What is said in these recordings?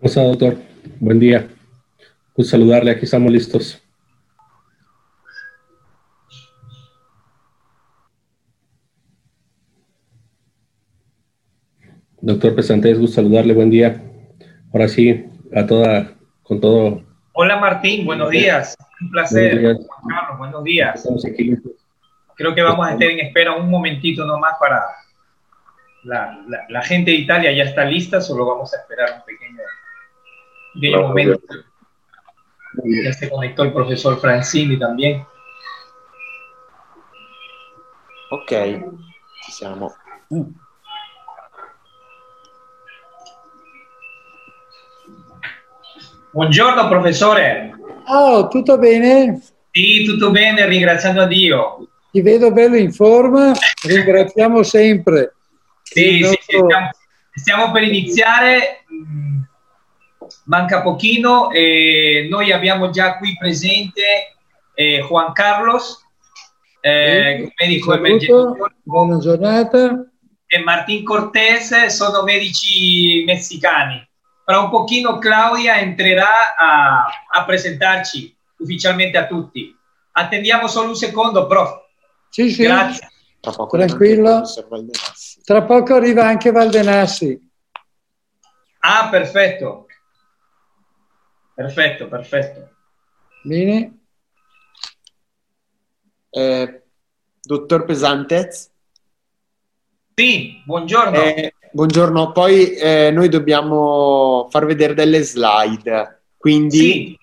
¿Cómo está, doctor? Buen día. Un saludarle, aquí estamos listos. Doctor Pesantes, gusto saludarle, buen día. Ahora sí, a toda, con todo. Hola Martín, buenos días. Un placer. Buenos Juan Carlos, buenos días. Estamos aquí listos. Creo que vamos a estar en espera un momentito nomás para la, la, la gente de Italia ya está lista, solo vamos a esperar un pequeño de momento. Ya se conectó el profesor Francini también. Ok, ci siamo. Buongiorno professore. Oh, tutto bene? Sì, tutto bene, ringraziando a Dio. Ti vedo bello in forma, ringraziamo sempre. Sì, nostro... sì, stiamo, stiamo per iniziare manca pochino. Eh, noi abbiamo già qui presente eh, Juan Carlos, eh, medico emergenziale. Buona giornata. E Martín Cortés, sono medici messicani. Fra un pochino Claudia entrerà a, a presentarci ufficialmente a tutti. Attendiamo solo un secondo, prof. Sì, sì. Grazie. Tranquillo. Tra poco arriva anche Valdenassi. Ah, perfetto. Perfetto, perfetto. Bene. Eh, dottor Pesantez? Sì, buongiorno. Eh, buongiorno, poi eh, noi dobbiamo far vedere delle slide, quindi sì.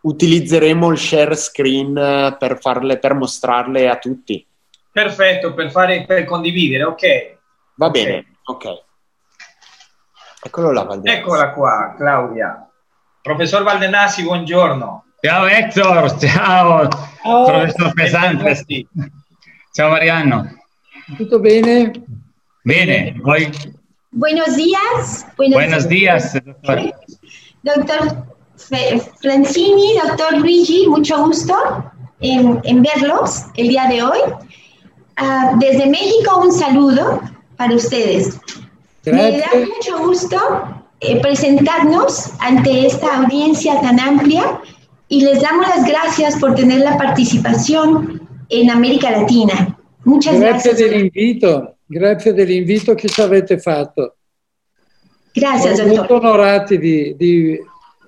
utilizzeremo il share screen per, farle, per mostrarle a tutti. Perfetto, per, fare, per condividere, ok. Va okay. bene, ok. Eccolo là, Valdenassi. Eccola qua, Claudia. Professor Valdenassi, buongiorno. Ciao Hector, ciao, ciao. professor Pesante. Ciao Mariano. ¿Todo bene? Bene, hoy. Buenos días. Buenos, Buenos días, doctor. Doctor Francini, doctor Luigi, mucho gusto en, en verlos el día de hoy. Uh, desde México, un saludo para ustedes. Gracias. Me da mucho gusto eh, presentarnos ante esta audiencia tan amplia y les damos las gracias por tener la participación en América Latina. Muchas grazie gracias. dell'invito, grazie dell'invito che ci avete fatto. Grazie, Siamo molto onorati di, di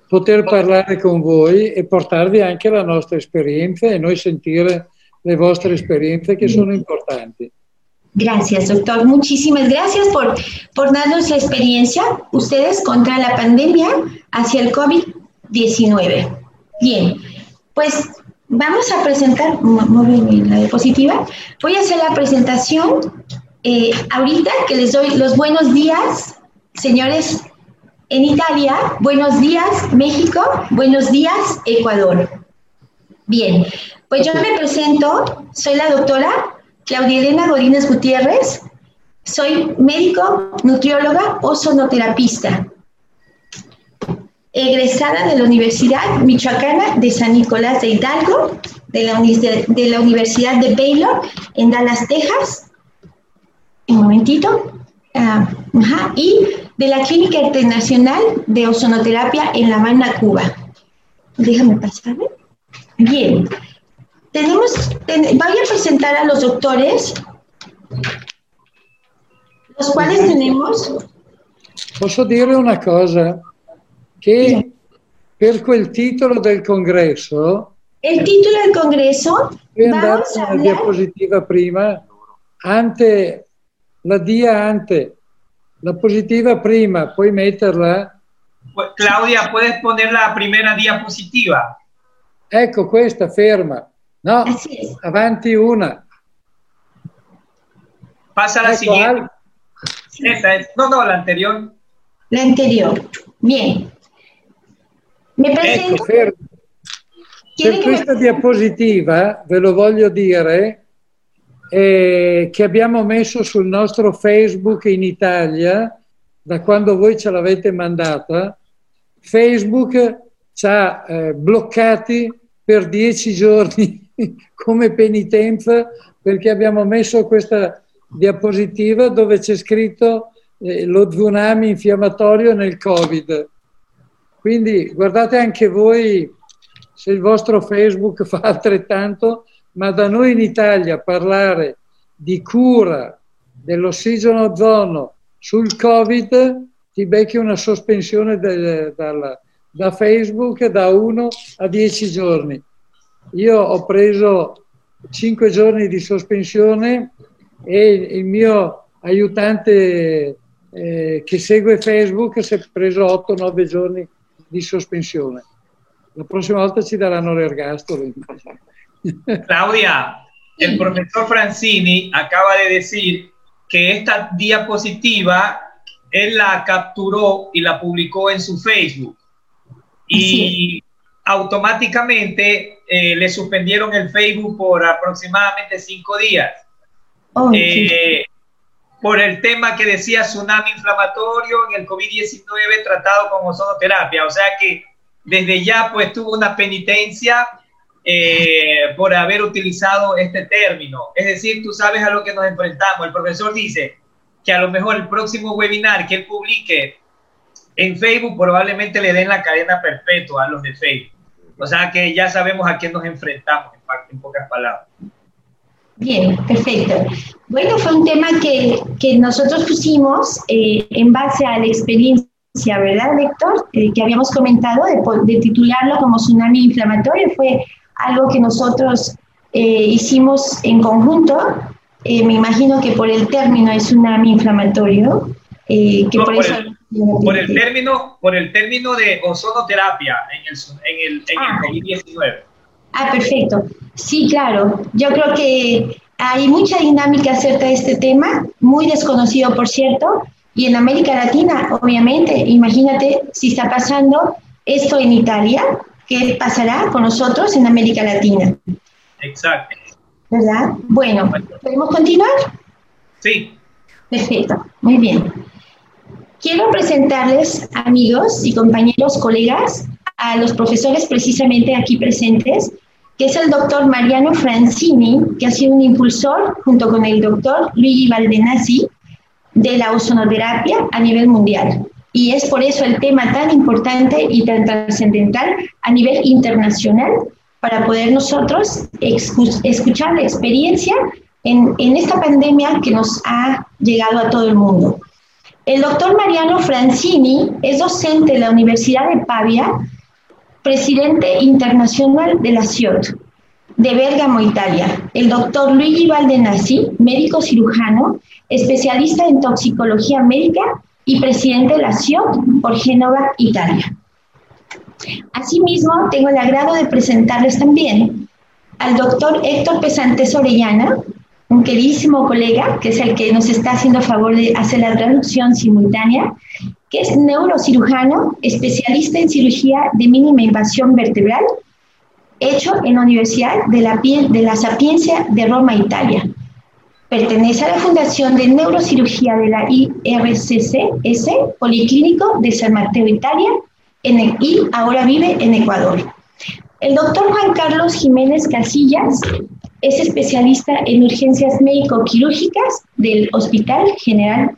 poter parlare con voi e portarvi anche la nostra esperienza e noi sentire le vostre esperienze che sono importanti. Gracias, doctor. Muchísimas gracias por, por darnos la experiencia, ustedes contra la pandemia hacia el COVID-19. Bien, pues vamos a presentar, muy la diapositiva, voy a hacer la presentación eh, ahorita que les doy los buenos días, señores en Italia, buenos días México, buenos días Ecuador. Bien, pues yo me presento, soy la doctora Claudia Elena Godínez Gutiérrez, soy médico, nutrióloga o sonoterapista, egresada de la Universidad Michoacana de San Nicolás de Hidalgo, de la, Universidad de Baylor en Dallas, Texas, un momentito, uh, ajá, y de la Clínica Internacional de Ozonoterapia en La Habana, Cuba. Déjame pasarme. Bien, tenemos, ten, voy a presentar a los doctores, los cuales tenemos. Posso dire una cosa? Che sì. per quel titolo del congresso. Il titolo del congresso. Puoi andare diapositiva prima, ante, la dia ante, la positiva prima, puoi metterla. Claudia, puedes poner la primera diapositiva. Ecco questa, ferma. No, avanti una. Pasa la ecco, siguiente. Al... Esta es, no, no, la anterior. La anterior. Bien. Mi presento. Ecco, per questa diapositiva, ve lo voglio dire, eh, che abbiamo messo sul nostro Facebook in Italia, da quando voi ce l'avete mandata, Facebook ci ha eh, bloccati per dieci giorni come penitenza perché abbiamo messo questa diapositiva dove c'è scritto eh, lo tsunami infiammatorio nel Covid. Quindi guardate anche voi se il vostro Facebook fa altrettanto, ma da noi in Italia parlare di cura dell'ossigeno ozono sul Covid ti becchi una sospensione de, dalla, da Facebook da 1 a 10 giorni. Io ho preso 5 giorni di sospensione e il mio aiutante eh, che segue Facebook si è preso 8-9 giorni di sospensione. La prossima volta ci daranno l'ergastolo. Claudia, el profesor Francini acaba de decir que esta diapositiva él la capturó y la publicó en su Facebook. Y automáticamente eh, le suspendieron el Facebook por aproximadamente cinco días. Oh, eh, por el tema que decía tsunami inflamatorio en el COVID-19 tratado con ozonoterapia. O sea que desde ya pues tuvo una penitencia eh, por haber utilizado este término. Es decir, tú sabes a lo que nos enfrentamos. El profesor dice que a lo mejor el próximo webinar que él publique en Facebook probablemente le den la cadena perpetua a los de Facebook. O sea que ya sabemos a quién nos enfrentamos, en, pocas palabras. Bien, perfecto. Bueno, fue un tema que, que nosotros pusimos eh, en base a la experiencia, ¿verdad, Héctor? Eh, que habíamos comentado de, de, titularlo como tsunami inflamatorio. Fue algo que nosotros eh, hicimos en conjunto. me imagino que por el término es tsunami inflamatorio. que no, por, eso, el, por, el, término, por el término de ozonoterapia en el, en el, en ah. el COVID-19. Ah, perfecto. Sí, claro. Yo creo que hay mucha dinámica acerca de este tema, muy desconocido, por cierto, y en América Latina, obviamente. Imagínate si está pasando esto en Italia, ¿qué pasará con nosotros en América Latina? Exacto. ¿Verdad? Bueno, ¿podemos continuar? Sí. Perfecto, muy bien. Quiero presentarles, amigos y compañeros, colegas, a los profesores precisamente aquí presentes, que es el doctor Mariano Francini, que ha sido un impulsor, junto con el doctor Luigi Valdenazzi, de la ozonoterapia a nivel mundial. Y es por eso el tema tan importante y tan trascendental a nivel internacional para poder nosotros escuchar la experiencia en, en esta pandemia que nos ha llegado a todo el mundo. El doctor Mariano Francini es docente de la Universidad de Pavia presidente internacional de la CIOT de Bergamo, Italia. El doctor Luigi Valdenazzi, médico cirujano, especialista en toxicología médica y presidente de la CIOT por Génova, Italia. Asimismo, tengo el agrado de presentarles también al doctor Héctor Pesantes Orellana, un queridísimo colega, que es el que nos está haciendo favor de hacer la traducción simultánea, que es neurocirujano, especialista en cirugía de mínima invasión vertebral, hecho en la Universidad de la, de la Sapiencia de Roma, Italia. Pertenece a la Fundación de Neurocirugía de la IRCCS, Policlínico de San Mateo, Italia, en el, y ahora vive en Ecuador. El doctor Juan Carlos Jiménez Casillas es especialista en urgencias médico-quirúrgicas del Hospital General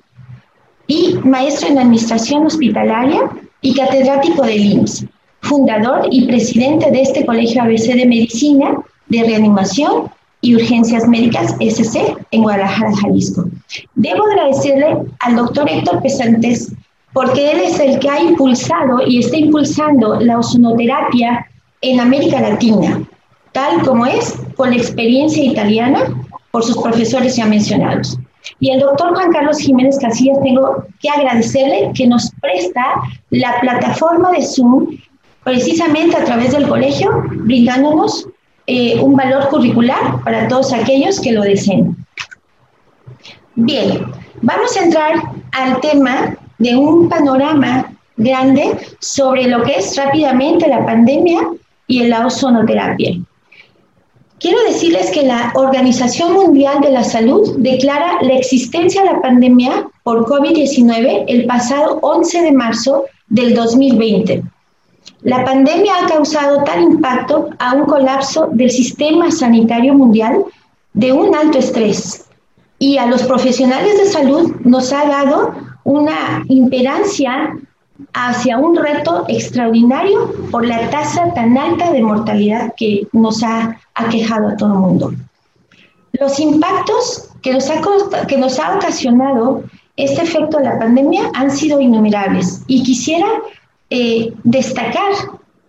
y maestro en Administración Hospitalaria y catedrático del IMSS, fundador y presidente de este Colegio ABC de Medicina, de Reanimación y Urgencias Médicas SC en Guadalajara, Jalisco. Debo agradecerle al doctor Héctor Pesantes porque él es el que ha impulsado y está impulsando la ozonoterapia en América Latina, tal como es con la experiencia italiana por sus profesores ya mencionados. Y el doctor Juan Carlos Jiménez Casillas, tengo que agradecerle que nos presta la plataforma de Zoom precisamente a través del colegio, brindándonos eh, un valor curricular para todos aquellos que lo deseen. Bien, vamos a entrar al tema de un panorama grande sobre lo que es rápidamente la pandemia y la ozonoterapia. Quiero decirles que la Organización Mundial de la Salud declara la existencia de la pandemia por COVID-19 el pasado 11 de marzo del 2020. La pandemia ha causado tal impacto a un colapso del sistema sanitario mundial de un alto estrés y a los profesionales de salud nos ha dado una imperancia hacia un reto extraordinario por la tasa tan alta de mortalidad que nos ha aquejado a todo el mundo. Los impactos que nos, ha, que nos ha ocasionado este efecto de la pandemia han sido innumerables y quisiera eh, destacar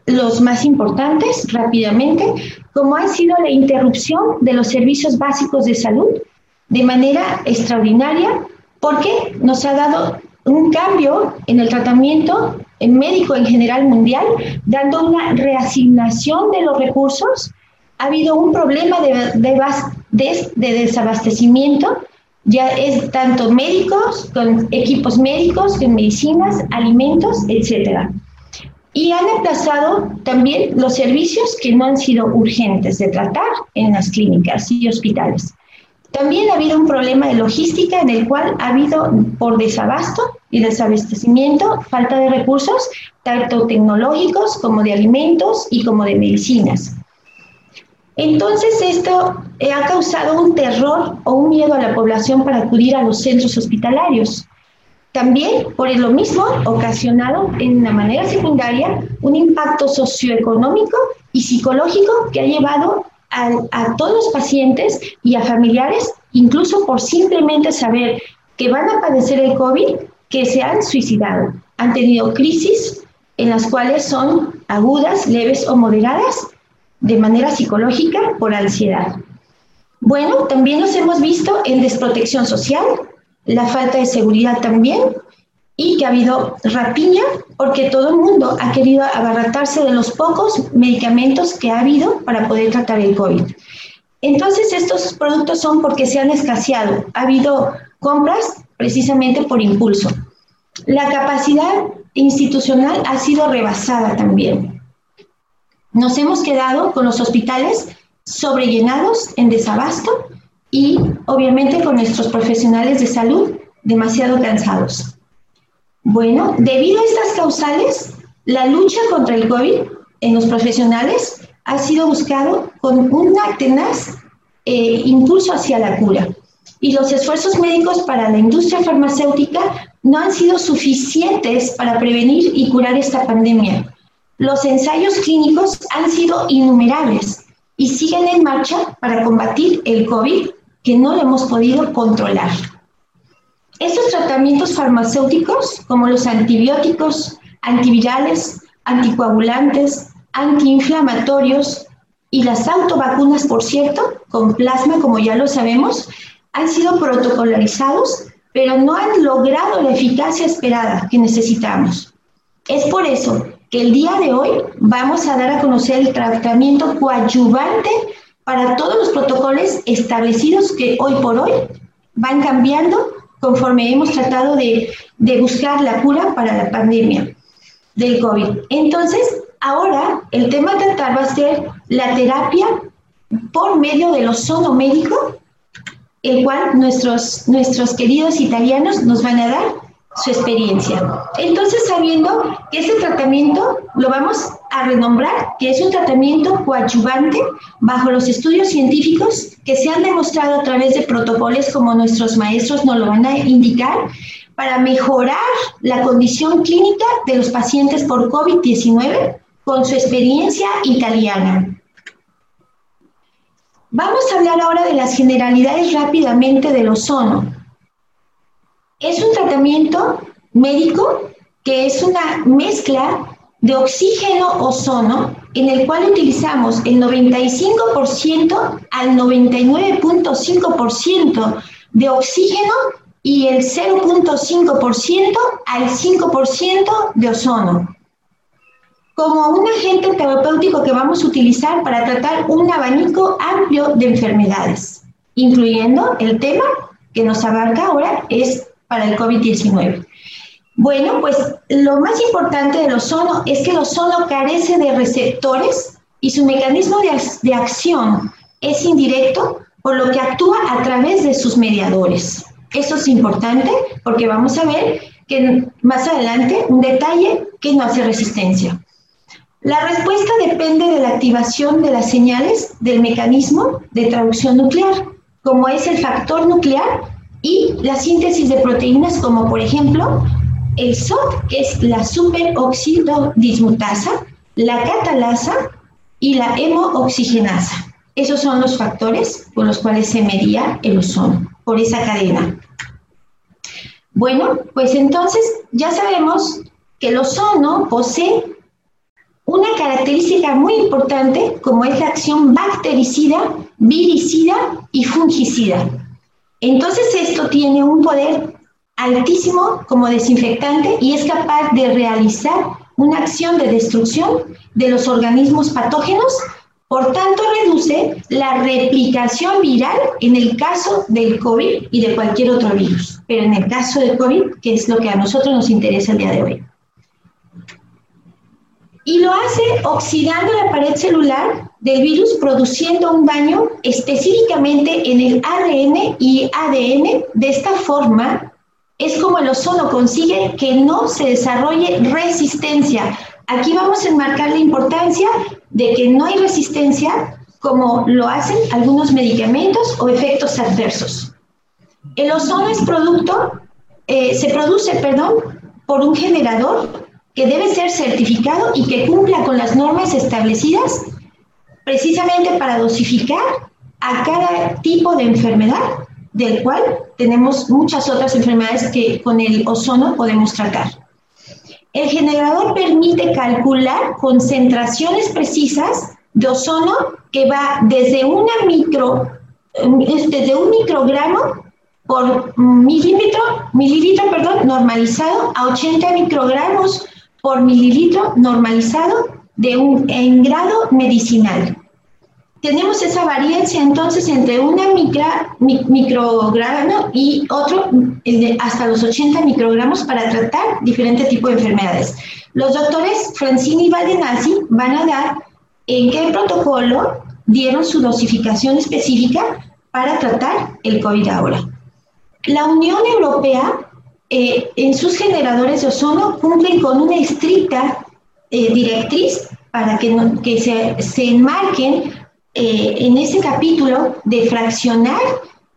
los más importantes rápidamente, como ha sido la interrupción de los servicios básicos de salud de manera extraordinaria, porque nos ha dado un cambio en el tratamiento médico en general mundial, dando una reasignación de los recursos. Ha habido un problema de desabastecimiento, ya es tanto médicos, con equipos médicos, con medicinas, alimentos, etcétera. Y han aplazado también los servicios que no han sido urgentes de tratar en las clínicas y hospitales. También ha habido un problema de logística en el cual ha habido por desabasto y desabastecimiento, falta de recursos, tanto tecnológicos como de alimentos y como de medicinas. Entonces esto ha causado un terror o un miedo a la población para acudir a los centros hospitalarios. También, por lo mismo, ocasionado en una manera secundaria un impacto socioeconómico y psicológico que ha llevado a, todos los pacientes y a familiares, incluso por simplemente saber que van a padecer el COVID, que se han suicidado. Han tenido crisis en las cuales son agudas, leves o moderadas de manera psicológica por ansiedad. Bueno, también nos hemos visto en desprotección social, la falta de seguridad también, y que ha habido rapiña porque todo el mundo ha querido abaratarse de los pocos medicamentos que ha habido para poder tratar el COVID. Entonces, estos productos son porque se han escaseado. Ha habido compras precisamente por impulso. La capacidad institucional ha sido rebasada también. Nos hemos quedado con los hospitales sobrellenados en desabasto y obviamente con nuestros profesionales de salud demasiado cansados. Bueno, debido a estas causales, la lucha contra el COVID en los profesionales ha sido buscado con un tenaz eh, impulso hacia la cura. Y los esfuerzos médicos para la industria farmacéutica no han sido suficientes para prevenir y curar esta pandemia. Los ensayos clínicos han sido innumerables y siguen en marcha para combatir el COVID que no lo hemos podido controlar. Estos tratamientos farmacéuticos, como los antibióticos, antivirales, anticoagulantes, antiinflamatorios y las autovacunas, por cierto, con plasma, como ya lo sabemos, han sido protocolarizados, pero no han logrado la eficacia esperada que necesitamos. Es por eso que el día de hoy vamos a dar a conocer el tratamiento coadyuvante para todos los protocolos establecidos que hoy por hoy van cambiando conforme hemos tratado de, buscar la cura para la pandemia del COVID. Entonces, ahora el tema a tratar va a ser la terapia por medio del ozono médico, el cual nuestros, nuestros queridos italianos nos van a dar su experiencia. Entonces, sabiendo que ese tratamiento lo vamos a renombrar, que es un tratamiento coadyuvante bajo los estudios científicos que se han demostrado a través de protocolos como nuestros maestros nos lo van a indicar, para mejorar la condición clínica de los pacientes por COVID-19 con su experiencia italiana. Vamos a hablar ahora de las generalidades rápidamente del ozono. Es un tratamiento médico que es una mezcla de oxígeno-ozono en el cual utilizamos el 95% al 99.5% de oxígeno y el 0.5% al 5% de ozono. Como un agente terapéutico que vamos a utilizar para tratar un abanico amplio de enfermedades, incluyendo el tema que nos abarca ahora es para el COVID-19. Bueno, pues lo más importante del ozono es que el ozono carece de receptores y su mecanismo de, de acción es indirecto, por lo que actúa a través de sus mediadores. Eso es importante porque vamos a ver que más adelante un detalle que no hace resistencia. La respuesta depende de la activación de las señales del mecanismo de traducción nuclear, como es el factor nuclear y la síntesis de proteínas, como por ejemplo el que es la superoxidodismutasa, la catalasa y la hemooxigenasa. Esos son los factores por los cuales se medía el ozono, por esa cadena. Bueno, pues entonces ya sabemos que el ozono posee una característica muy importante como es la acción bactericida, viricida y fungicida. Entonces esto tiene un poder altísimo como desinfectante y es capaz de realizar una acción de destrucción de los organismos patógenos, por tanto reduce la replicación viral en el caso del COVID y de cualquier otro virus, pero en el caso del COVID, que es lo que a nosotros nos interesa el día de hoy y lo hace oxidando la pared celular del virus, produciendo un daño específicamente en el ARN y ADN. De esta forma, es como el ozono consigue que no se desarrolle resistencia. Aquí vamos a enmarcar la importancia de que no hay resistencia como lo hacen algunos medicamentos o efectos adversos. El ozono es producto, eh, se produce, perdón, por un generador que debe ser certificado y que cumpla con las normas establecidas precisamente para dosificar a cada tipo de enfermedad, del cual tenemos muchas otras enfermedades que con el ozono podemos tratar. El generador permite calcular concentraciones precisas de ozono que va desde una un microgramo por milímetro, mililitro perdón, normalizado a 80 microgramos por mililitro normalizado de un, en grado medicinal. Tenemos esa variancia entonces entre una micra, y otro hasta los 80 microgramos para tratar diferentes tipos de enfermedades. Los doctores Francini y Valdenazzi van a dar en qué protocolo dieron su dosificación específica para tratar el COVID ahora. La Unión Europea eh, en sus generadores de ozono cumplen con una estricta eh, directriz para que, que se, se, enmarquen eh, en ese capítulo de fraccionar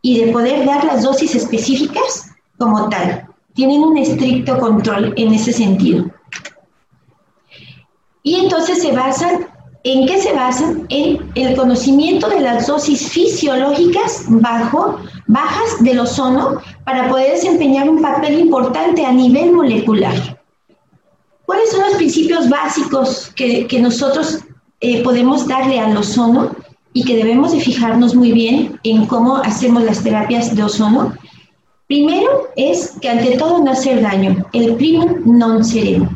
y de poder dar las dosis específicas como tal. Tienen un estricto control en ese sentido. Y entonces se basan, ¿en qué se basan? En el conocimiento de las dosis fisiológicas bajo, bajas del ozono para poder desempeñar un papel importante a nivel molecular. ¿Cuáles son los principios básicos que, nosotros eh, podemos darle al ozono y que debemos de fijarnos muy bien en cómo hacemos las terapias de ozono? Primero es que ante todo no hacer daño, el primum non sereno.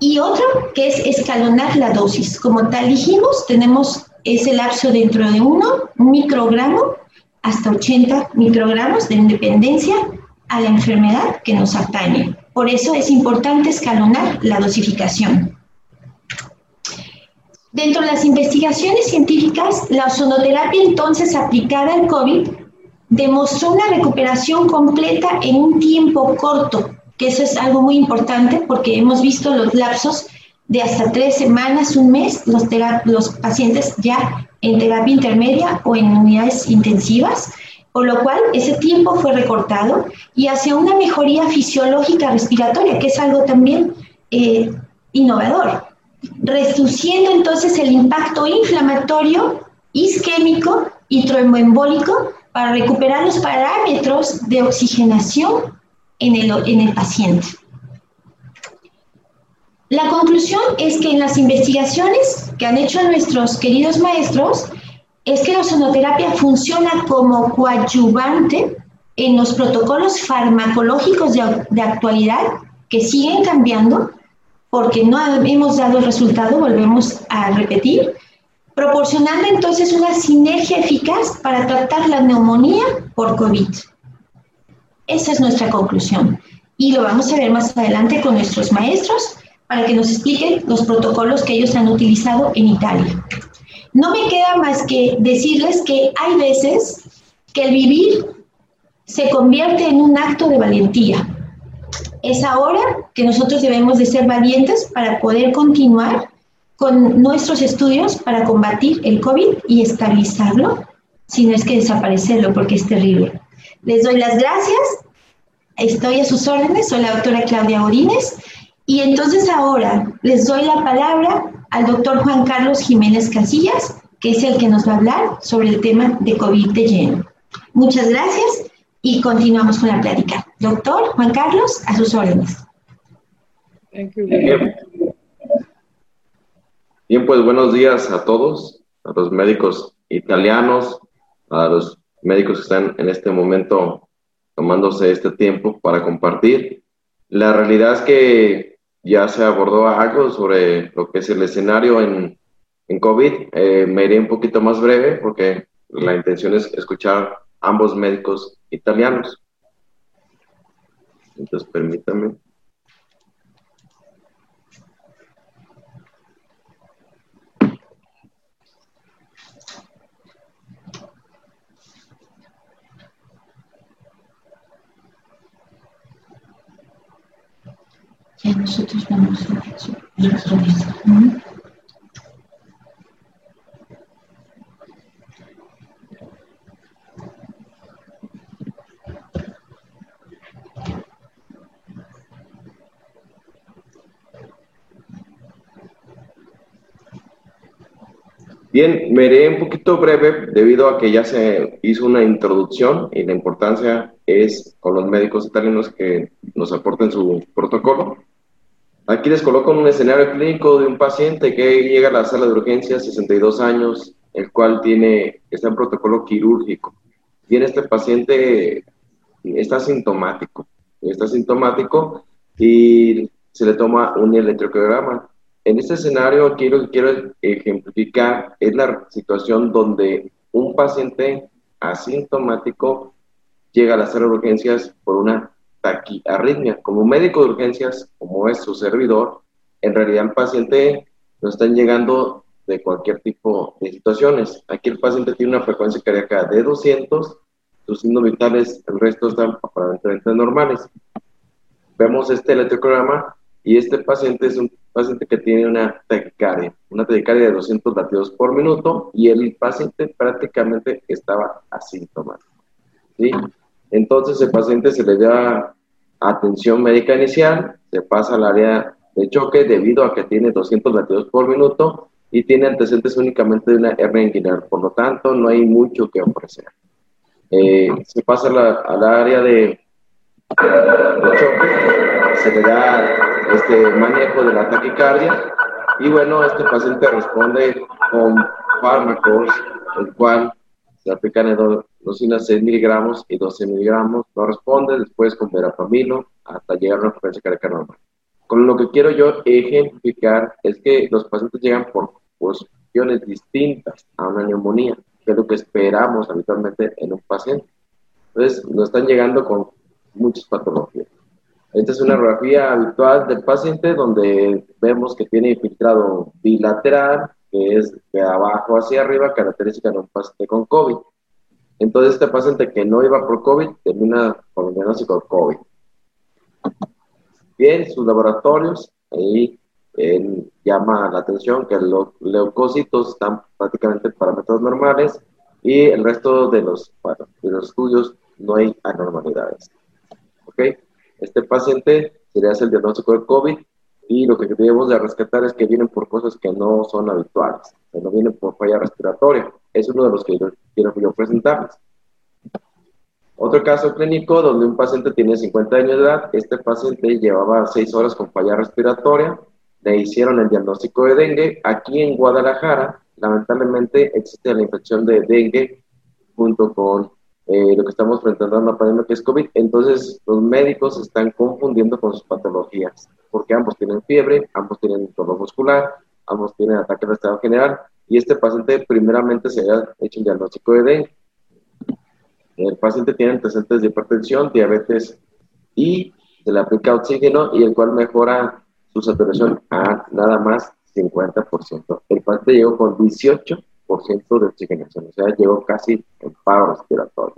Y otro que es escalonar la dosis. Como tal dijimos, tenemos ese lapso dentro de uno, un microgramo, hasta 80 microgramos de independencia a la enfermedad que nos atañe. Por eso es importante escalonar la dosificación. Dentro de las investigaciones científicas, la ozonoterapia entonces aplicada al COVID demostró una recuperación completa en un tiempo corto, que eso es algo muy importante porque hemos visto los lapsos de hasta tres semanas, un mes, los, los pacientes ya en terapia intermedia o en unidades intensivas, por lo cual ese tiempo fue recortado y hacia una mejoría fisiológica respiratoria, que es algo también eh, innovador, reduciendo entonces el impacto inflamatorio, isquémico y tromboembólico para recuperar los parámetros de oxigenación en el, en el paciente. La conclusión es que en las investigaciones que han hecho nuestros queridos maestros, es que la ozonoterapia funciona como coadyuvante en los protocolos farmacológicos de, actualidad que siguen cambiando porque no hemos dado el resultado, volvemos a repetir, proporcionando entonces una sinergia eficaz para tratar la neumonía por COVID. Esa es nuestra conclusión. y lo vamos a ver más adelante con nuestros maestros para que nos expliquen los protocolos que ellos han utilizado en Italia. No me queda más que decirles que hay veces que el vivir se convierte en un acto de valentía. Es ahora que nosotros debemos de ser valientes para poder continuar con nuestros estudios para combatir el COVID y estabilizarlo, si no es que desaparecerlo, porque es terrible. Les doy las gracias, estoy a sus órdenes, soy la doctora Claudia Orines, y entonces ahora les doy la palabra al doctor Juan Carlos Jiménez Casillas, que es el que nos va a hablar sobre el tema de COVID de lleno. Muchas gracias y continuamos con la plática. Doctor Juan Carlos, a sus órdenes. Bien, pues buenos días a todos, a los médicos italianos, a los médicos que están en este momento tomándose este tiempo para compartir. La realidad es que ya se abordó algo sobre lo que es el escenario en, en COVID. Eh, me iré un poquito más breve porque la intención es escuchar ambos médicos italianos. Entonces, permítame. Ya nosotros vamos a Bien, me iré un poquito breve debido a que ya se hizo una introducción y la importancia es con los médicos italianos que nos aporten su protocolo. Aquí les coloco un escenario clínico de un paciente que llega a la sala de urgencias, 62 años, el cual tiene, está en protocolo quirúrgico. Bien, este paciente está sintomático, está sintomático y se le toma un electrocardiograma. En este escenario quiero, quiero ejemplificar es la situación donde un paciente asintomático llega a las de urgencias por una taquiarritmia. Como médico de urgencias, como es su servidor, en realidad el paciente no están llegando de cualquier tipo de situaciones. Aquí el paciente tiene una frecuencia cardíaca de 200, sus signos vitales, el resto están aparentemente normales. Vemos este electrocardiograma y este paciente es un paciente que tiene una taquicardia, una taquicardia de 200 latidos por minuto y el paciente prácticamente estaba asintomático. ¿sí? Entonces el paciente se le da atención médica inicial, se pasa al área de choque debido a que tiene 200 latidos por minuto y tiene antecedentes únicamente de una hernia inguinal, por lo tanto no hay mucho que ofrecer. Eh, se pasa al área de, de choque, se le da este manejo de la taquicardia. Y bueno, este paciente responde con fármacos, el cual se aplican en dosinas 6 miligramos y 12 miligramos, no responde, después con verapamilo hasta llegar a una frecuencia cardíaca normal. Con lo que quiero yo ejemplificar es que los pacientes llegan por cuestiones distintas a una neumonía, que es lo que esperamos habitualmente en un paciente. Entonces, no están llegando con muchas patologías. Esta es una radiografía habitual del paciente donde vemos que tiene infiltrado bilateral, que es de abajo hacia arriba, característica de un paciente con COVID. Entonces, este paciente que no iba por COVID termina con el diagnóstico de COVID. Bien, sus laboratorios, ahí llama la atención que los leucocitos están prácticamente en parámetros normales y el resto de los, de los estudios no hay anormalidades. ¿Ok? Este paciente se le hace el diagnóstico de COVID y lo que debemos de rescatar es que vienen por cosas que no son habituales, no vienen por falla respiratoria. Es uno de los que yo quiero yo presentarles. Otro caso clínico donde un paciente tiene 50 años de edad, este paciente llevaba 6 horas con falla respiratoria, le hicieron el diagnóstico de dengue. Aquí en Guadalajara, lamentablemente, existe la infección de dengue junto con eh, lo que estamos enfrentando a una pandemia que es COVID. Entonces, los médicos están confundiendo con sus patologías, porque ambos tienen fiebre, ambos tienen dolor muscular, ambos tienen ataque de estado general, y este paciente primeramente se ha hecho un diagnóstico de dengue. El paciente tiene antecedentes de hipertensión, diabetes y se le aplica oxígeno y el cual mejora su saturación a nada más 50%. El paciente llegó con 18% de oxigenación, o sea, llegó casi en paro respiratorio.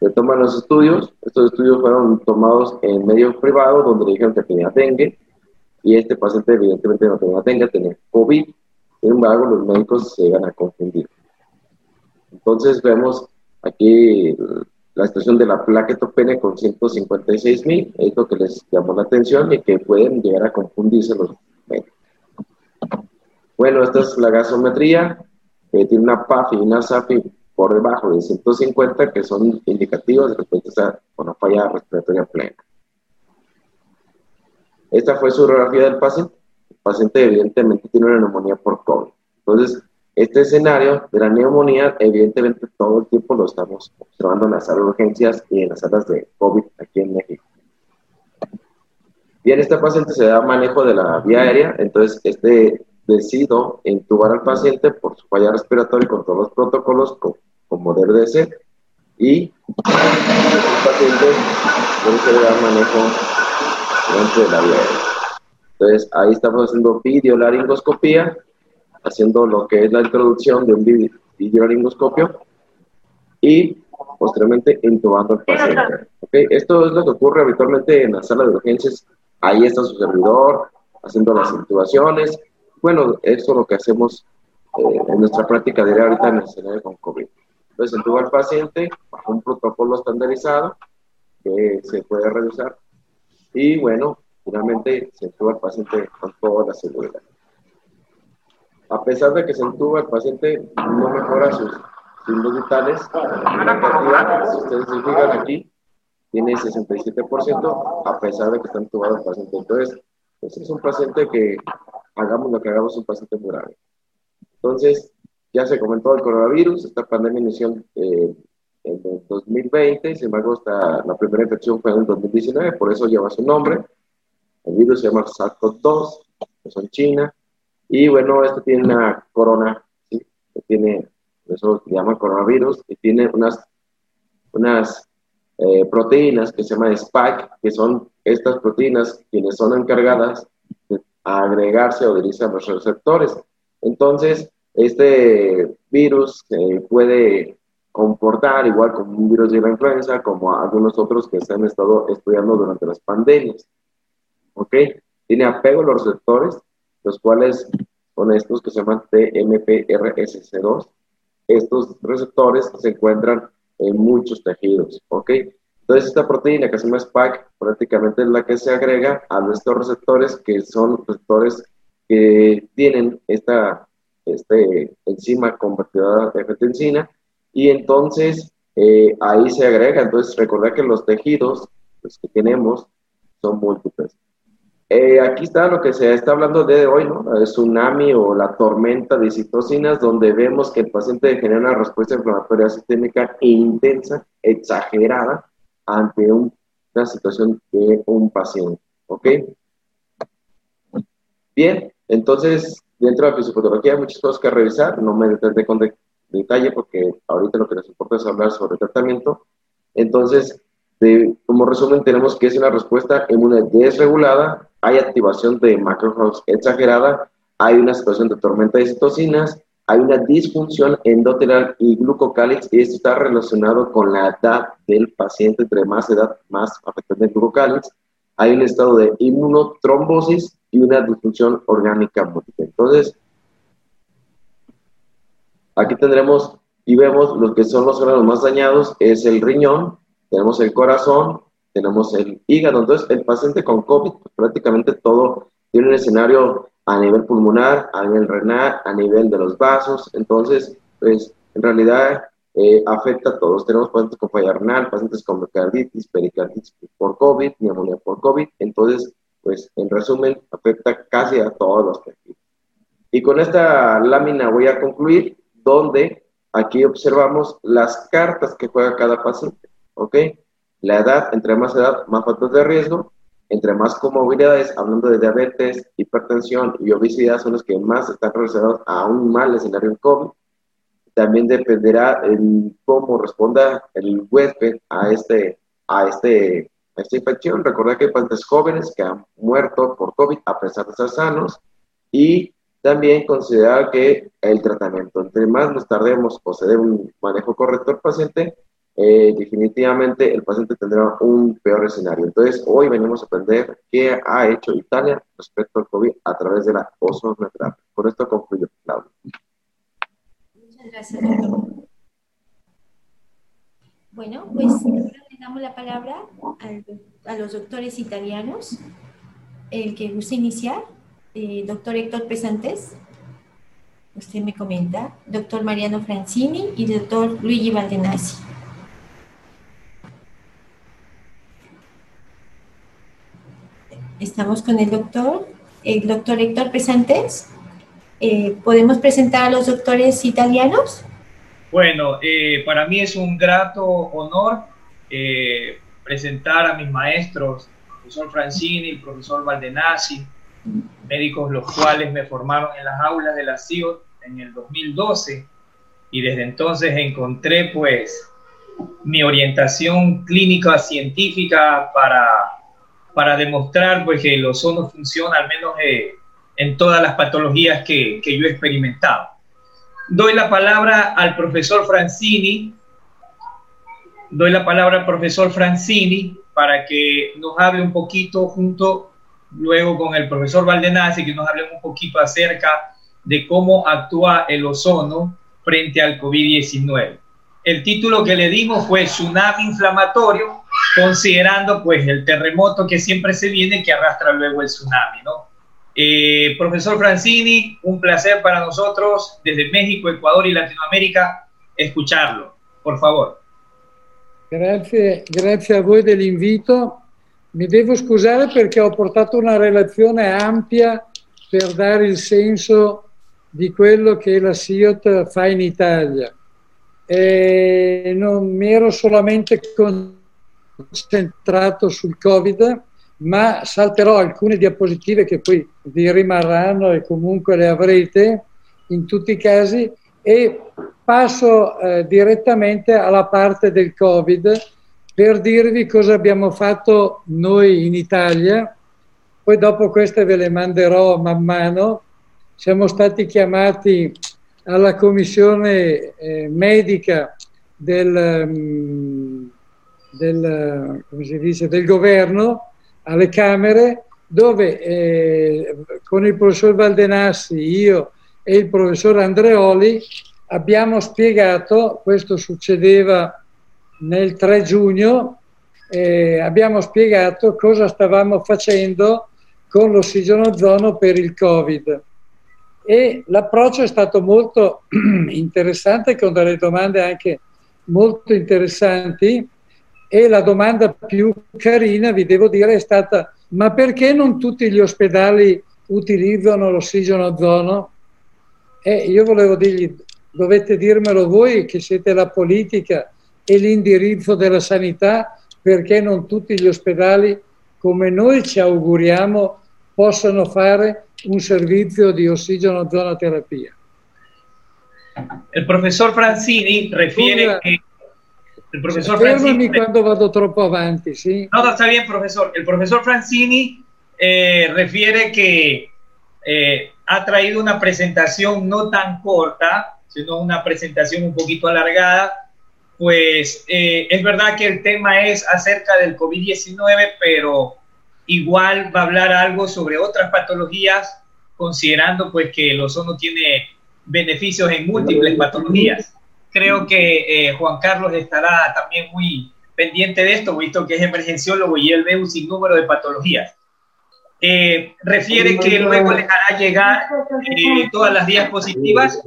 Se toman los estudios, estos estudios fueron tomados en medio privado donde le dijeron que tenía dengue y este paciente evidentemente no tenía dengue, tenía COVID, sin embargo los médicos se llegan a confundir. Entonces vemos aquí la situación de la plaquetopenia con 156 mil, es lo que les llamó la atención y que pueden llegar a confundirse los médicos. Bueno, esta es la gasometría, tiene una PAF y una SAFI por debajo de 150, que son indicativos de respecto a una falla respiratoria plena. Esta fue su radiografía del paciente. El paciente evidentemente tiene una neumonía por COVID. Entonces, este escenario de la neumonía, evidentemente todo el tiempo lo estamos observando en las salas de urgencias y en las salas de COVID aquí en México. Bien, este paciente se da manejo de la vía aérea, entonces este decido intubar al paciente por su falla respiratoria con todos los protocolos como, debe de ser y el paciente no se le da manejo de la aérea. Entonces ahí estamos haciendo videolaringoscopía haciendo lo que es la introducción de un videolaringoscopio y posteriormente intubando al paciente. ¿Okay? Esto es lo que ocurre habitualmente en la sala de urgencias. Ahí está su servidor haciendo las intubaciones. Bueno, eso es lo que hacemos eh, en nuestra práctica diaria ahorita en el escenario con COVID. Entonces, intuba al paciente un protocolo estandarizado que se puede revisar y bueno, finalmente se intuba al paciente con toda la seguridad a pesar de que se entuba, el paciente no mejora sus signos vitales. si ustedes se fijan aquí, tiene 67%, a pesar de que está entubado el paciente. Entonces, pues es un paciente que, hagamos lo que hagamos, un paciente muy grave. Entonces, ya se comentó el coronavirus, esta pandemia inició eh, en el 2020, sin embargo, la primera infección fue en 2019, por eso lleva su nombre. El virus se llama SARS-CoV-2, es en China, y bueno, esto tiene una corona, ¿sí? que tiene, eso se llama coronavirus, y tiene unas, unas eh, proteínas que se llaman spike, que son estas proteínas quienes son encargadas de agregarse a los receptores. Entonces, este virus se puede comportar igual como un virus de la influenza, como algunos otros que se han estado estudiando durante las pandemias. ¿Ok? Tiene apego a los receptores, los cuales son estos que se llaman TMPRSC2. Estos receptores se encuentran en muchos tejidos, ¿ok? Entonces, esta proteína que se llama SPIKE prácticamente es la que se agrega a nuestros receptores, que son receptores que tienen esta este, enzima convertidora de angiotensina, y entonces eh, ahí se agrega. Entonces, recordar que los tejidos que tenemos son múltiples. Eh, aquí está lo que se está hablando de hoy, ¿no? El tsunami o la tormenta de citocinas, donde vemos que el paciente genera una respuesta inflamatoria sistémica intensa, exagerada, ante una situación de un paciente, ¿ok? Bien, entonces, dentro de la fisiopatología hay muchas cosas que revisar, no me detendré con detalle porque ahorita lo que nos importa es hablar sobre tratamiento. Entonces, como resumen, tenemos que es una respuesta inmune desregulada, hay activación de macrófagos exagerada, hay una situación de tormenta de citocinas, hay una disfunción endotelial y glucocálix, y esto está relacionado con la edad del paciente, entre más edad, más afectante el glucocálix. Hay un estado de inmunotrombosis y una disfunción orgánica múltiple. Entonces, aquí tendremos y vemos lo que son los órganos más dañados, es el riñón, tenemos el corazón, tenemos el hígado. Entonces, el paciente con COVID, prácticamente todo tiene un escenario a nivel pulmonar, a nivel renal, a nivel de los vasos. Entonces, pues, en realidad eh, afecta a todos. Tenemos pacientes con falla renal, pacientes con miocarditis, pericarditis por COVID, neumonía por COVID. Entonces, pues, en resumen, afecta casi a todos los tejidos. Y con esta lámina voy a concluir, donde aquí observamos las cartas que juega cada paciente. ¿Ok? La edad, entre más edad, más factores de riesgo. Entre más comorbilidades, hablando de diabetes, hipertensión y obesidad, son los que más están relacionados a un mal escenario en COVID. También dependerá en cómo responda el huésped a este, a este a esta infección. Recordar que hay pacientes jóvenes que han muerto por COVID a pesar de estar sanos y también considerar que el tratamiento, entre más nos tardemos o se dé un manejo correcto al paciente, eh, definitivamente el paciente tendrá un peor escenario. Entonces, hoy venimos a aprender qué ha hecho Italia respecto al COVID a través de la ozonoterapia. Con esto concluyo, Claudio. Muchas gracias, doctor. Bueno, pues ahora le damos la palabra a los doctores italianos. El que guste iniciar, eh, doctor Héctor Pesantes, usted me comenta, doctor Mariano Francini y doctor Luigi Valdenazzi. Estamos con el doctor, el doctor Héctor Pesantes. Eh, ¿Podemos presentar a los doctores italianos? Bueno, eh, para mí es un grato honor eh, presentar a mis maestros, el profesor Francini, el profesor Valdenazzi, médicos los cuales me formaron en las aulas de la CIO en el 2012 y desde entonces encontré pues mi orientación clínica científica para, para demostrar pues que el ozono funciona al menos eh, en todas las patologías que, que yo he experimentado doy la palabra al profesor Francini. Doy la palabra al profesor Francini para que nos hable un poquito junto luego con el profesor Valdenazzi, que nos hable un poquito acerca de cómo actúa el ozono frente al COVID-19. El título que le dimos fue Tsunami Inflamatorio, considerando pues el terremoto que siempre se viene que arrastra luego el tsunami, ¿no? Eh, profesor Francini, un placer para nosotros desde México, Ecuador y Latinoamérica escucharlo. Por favor. Grazie, grazie a voi dell'invito. Mi devo scusare perché ho portato una relazione ampia per dare il senso di quello che la SIOT fa in Italia. E non mi ero solamente concentrato sul Covid, ma salterò alcune diapositive che poi vi rimarranno e comunque le avrete in tutti i casi e passo eh, direttamente alla parte del Covid per dirvi cosa abbiamo fatto noi in Italia. Poi dopo queste ve le manderò man mano. Siamo stati chiamati alla commissione eh, medica del, um, del, dice, del governo alle Camere dove eh, con il professor Valdenassi, io e il professor Andreoli abbiamo spiegato, questo succedeva nel 3 giugno, eh, abbiamo spiegato cosa stavamo facendo con l'ossigenozono per il Covid. E l'approccio è stato molto interessante, con delle domande anche molto interessanti e la domanda più carina, vi devo dire, è stata ma perché non tutti gli ospedali utilizzano l'ossigeno ozono? E io volevo dirgli, dovete dirmelo voi che siete la politica e l'indirizzo della sanità, perché non tutti gli ospedali, come noi ci auguriamo, possano fare un servizio di ossigeno ozonoterapia. Il professor Franzini refiere che El profesor Francini. cuando vado troppo avanti, ¿sí? No, está bien, profesor. El profesor Francini eh, refiere que eh, ha traído una presentación no tan corta, sino una presentación un poquito alargada. Pues eh, es verdad que el tema es acerca del COVID-19, pero igual va a hablar algo sobre otras patologías, considerando pues que el ozono tiene beneficios en múltiples patologías creo que eh, Juan Carlos estará también muy pendiente de esto, visto que es emergenciólogo y él ve un sinnúmero de patologías. Eh, refiere que luego les hará llegar eh, todas las diapositivas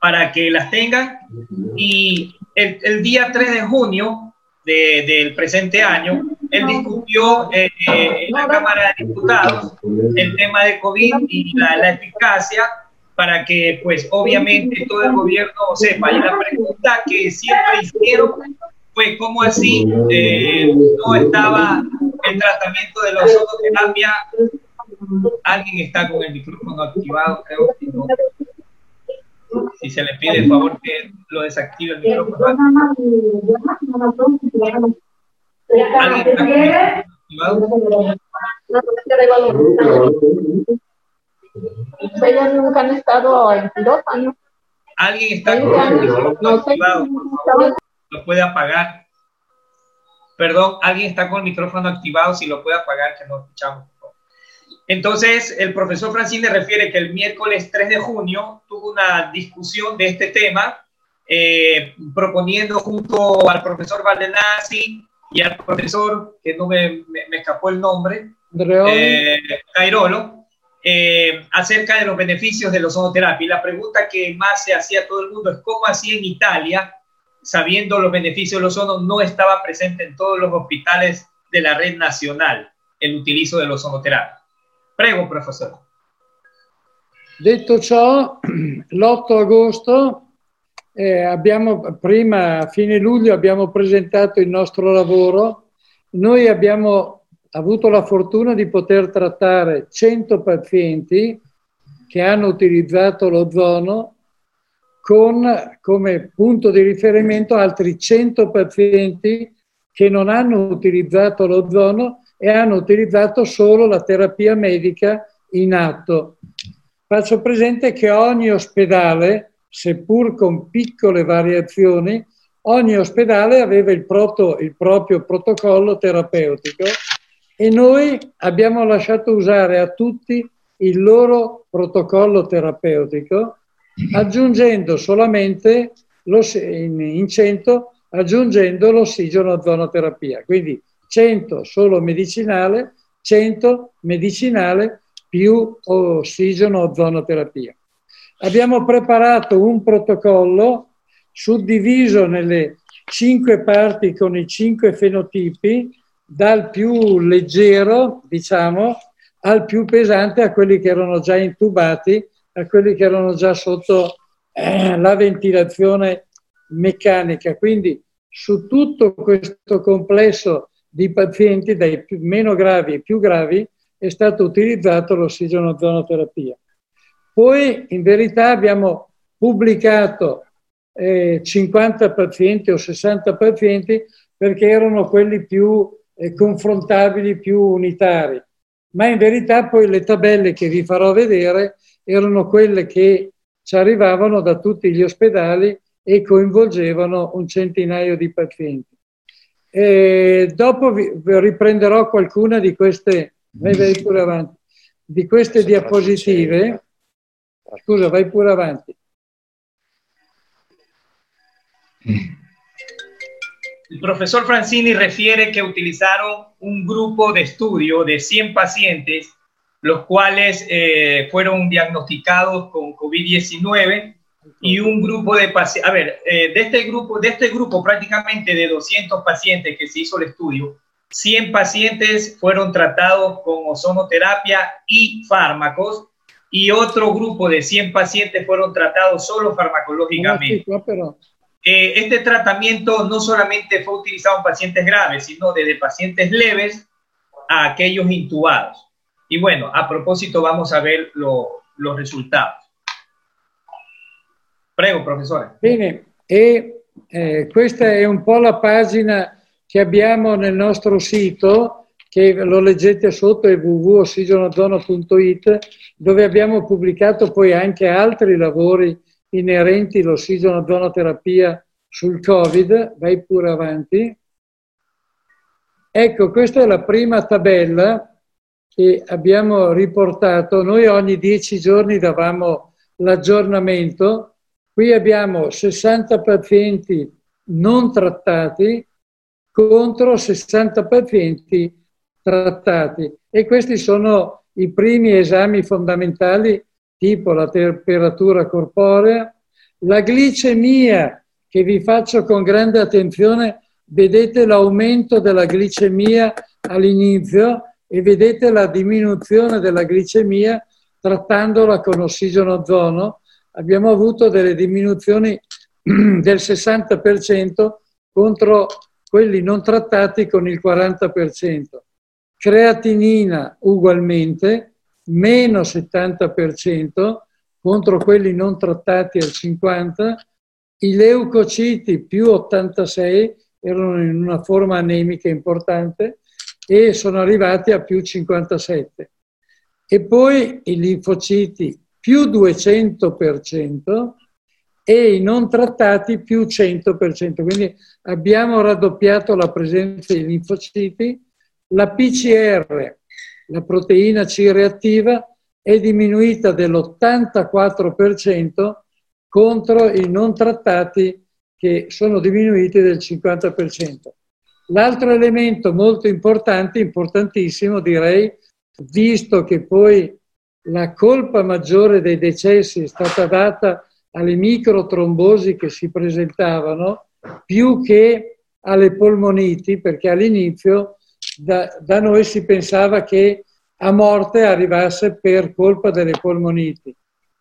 para que las tengan. Y el, día 3 de junio del presente año, él discutió en la Cámara de Diputados el tema de COVID y la, la eficacia para que pues obviamente todo el gobierno sepa. Y la pregunta que siempre hicieron fue cómo así eh, no estaba el tratamiento de la ozonoterapia. Alguien está con el micrófono activado, creo que no. Si se le pide el favor que lo desactive el micrófono. Ellos nunca han estado en dos años. Alguien está con el micrófono activado, Lo puede apagar. Perdón, alguien está con el micrófono activado, si lo puede apagar, que no escuchamos. Entonces, el profesor Francine refiere que el miércoles 3 de junio tuvo una discusión de este tema, eh, proponiendo junto al profesor Valdenazzi y al profesor, que no me, me, escapó el nombre, eh, Cairolo, eh, acerca de los beneficios de la ozonoterapia. Y la pregunta que más se hacía a todo el mundo es cómo así en Italia, sabiendo los beneficios del ozono, no estaba presente en todos los hospitales de la red nacional el utilizo dell'ozonoterapia. Prego, professore. Detto ciò, l'8 agosto eh, abbiamo, prima, a fine luglio, abbiamo presentato il nostro lavoro. Noi abbiamo avuto la fortuna di poter trattare 100 pazienti che hanno utilizzato l'ozono con come punto di riferimento altri 100 pazienti che non hanno utilizzato l'ozono e hanno utilizzato solo la terapia medica in atto. Faccio presente che ogni ospedale, seppur con piccole variazioni, ogni ospedale aveva il, proto, il proprio protocollo terapeutico e noi abbiamo lasciato usare a tutti il loro protocollo terapeutico, aggiungendo solamente in 100 aggiungendo l'ossigeno ozonoterapia. Quindi 100 solo medicinale, 100 medicinale più ossigeno ozonoterapia. Abbiamo preparato un protocollo suddiviso nelle cinque parti con i cinque fenotipi, dal più leggero, diciamo, al più pesante, a quelli che erano già intubati, a quelli che erano già sotto eh, la ventilazione meccanica. Quindi su tutto questo complesso di pazienti dai più, meno gravi e più gravi è stato utilizzato l'ossigenozonoterapia. Poi in verità abbiamo pubblicato eh, 50 pazienti o 60 pazienti perché erano quelli più eh, confrontabili, più unitari. Ma in verità poi le tabelle che vi farò vedere erano quelle che ci arrivavano da tutti gli ospedali e coinvolgevano un centinaio di pazienti. E dopo vi, riprenderò qualcuna di queste, vai pure avanti, di queste diapositive. Scusa, vai pure avanti. El profesor Francini refiere que utilizaron un grupo de estudio de 100 pacientes, los cuales eh, fueron diagnosticados con COVID-19 y un grupo de pacientes, a ver, eh, de, este grupo, de este grupo prácticamente de 200 pacientes que se hizo el estudio, 100 pacientes fueron tratados con ozonoterapia y fármacos y otro grupo de 100 pacientes fueron tratados solo farmacológicamente. Eh, este tratamiento no solamente fue utilizado en pacientes graves, sino desde pacientes leves a aquellos intubados. Y bueno, a propósito vamos a ver los resultados. Prego, professore. Bene, e eh, questa è un po' la pagina che abbiamo nel nostro sito, che lo leggete sotto, è www.ossigenozono.it, dove abbiamo pubblicato poi anche altri lavori inerenti all'ossigenozonoterapia sul Covid. Vai pure avanti. Ecco, questa è la prima tabella che abbiamo riportato. Noi ogni dieci giorni davamo l'aggiornamento Qui abbiamo 60 pazienti non trattati contro 60 pazienti trattati e questi sono i primi esami fondamentali tipo la temperatura corporea, la glicemia che vi faccio con grande attenzione, vedete l'aumento della glicemia all'inizio e vedete la diminuzione della glicemia trattandola con ossigeno ozono abbiamo avuto delle diminuzioni del 60% contro quelli non trattati con il 40%. Creatinina ugualmente, meno 70% contro quelli non trattati al 50%, i leucociti più 86 erano in una forma anemica importante e sono arrivati a più 57. E poi i linfociti più 200% e i non trattati più 100%. Quindi abbiamo raddoppiato la presenza di linfociti. La PCR, la proteina C reattiva, è diminuita dell'84% contro i non trattati che sono diminuiti del 50%. L'altro elemento molto importante, importantissimo direi, visto che poi la colpa maggiore dei decessi è stata data alle microtrombosi che si presentavano più che alle polmoniti, perché all'inizio da, da noi si pensava che a morte arrivasse per colpa delle polmoniti.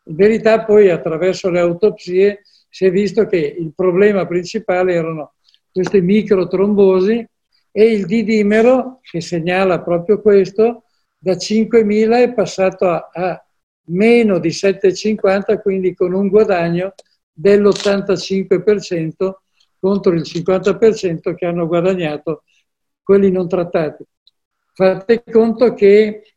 In verità poi attraverso le autopsie si è visto che il problema principale erano queste microtrombosi e il didimero, che segnala proprio questo, da 5.000 è passato a, a meno di 7,50, quindi con un guadagno dell'85% contro il 50% che hanno guadagnato quelli non trattati. Fate conto che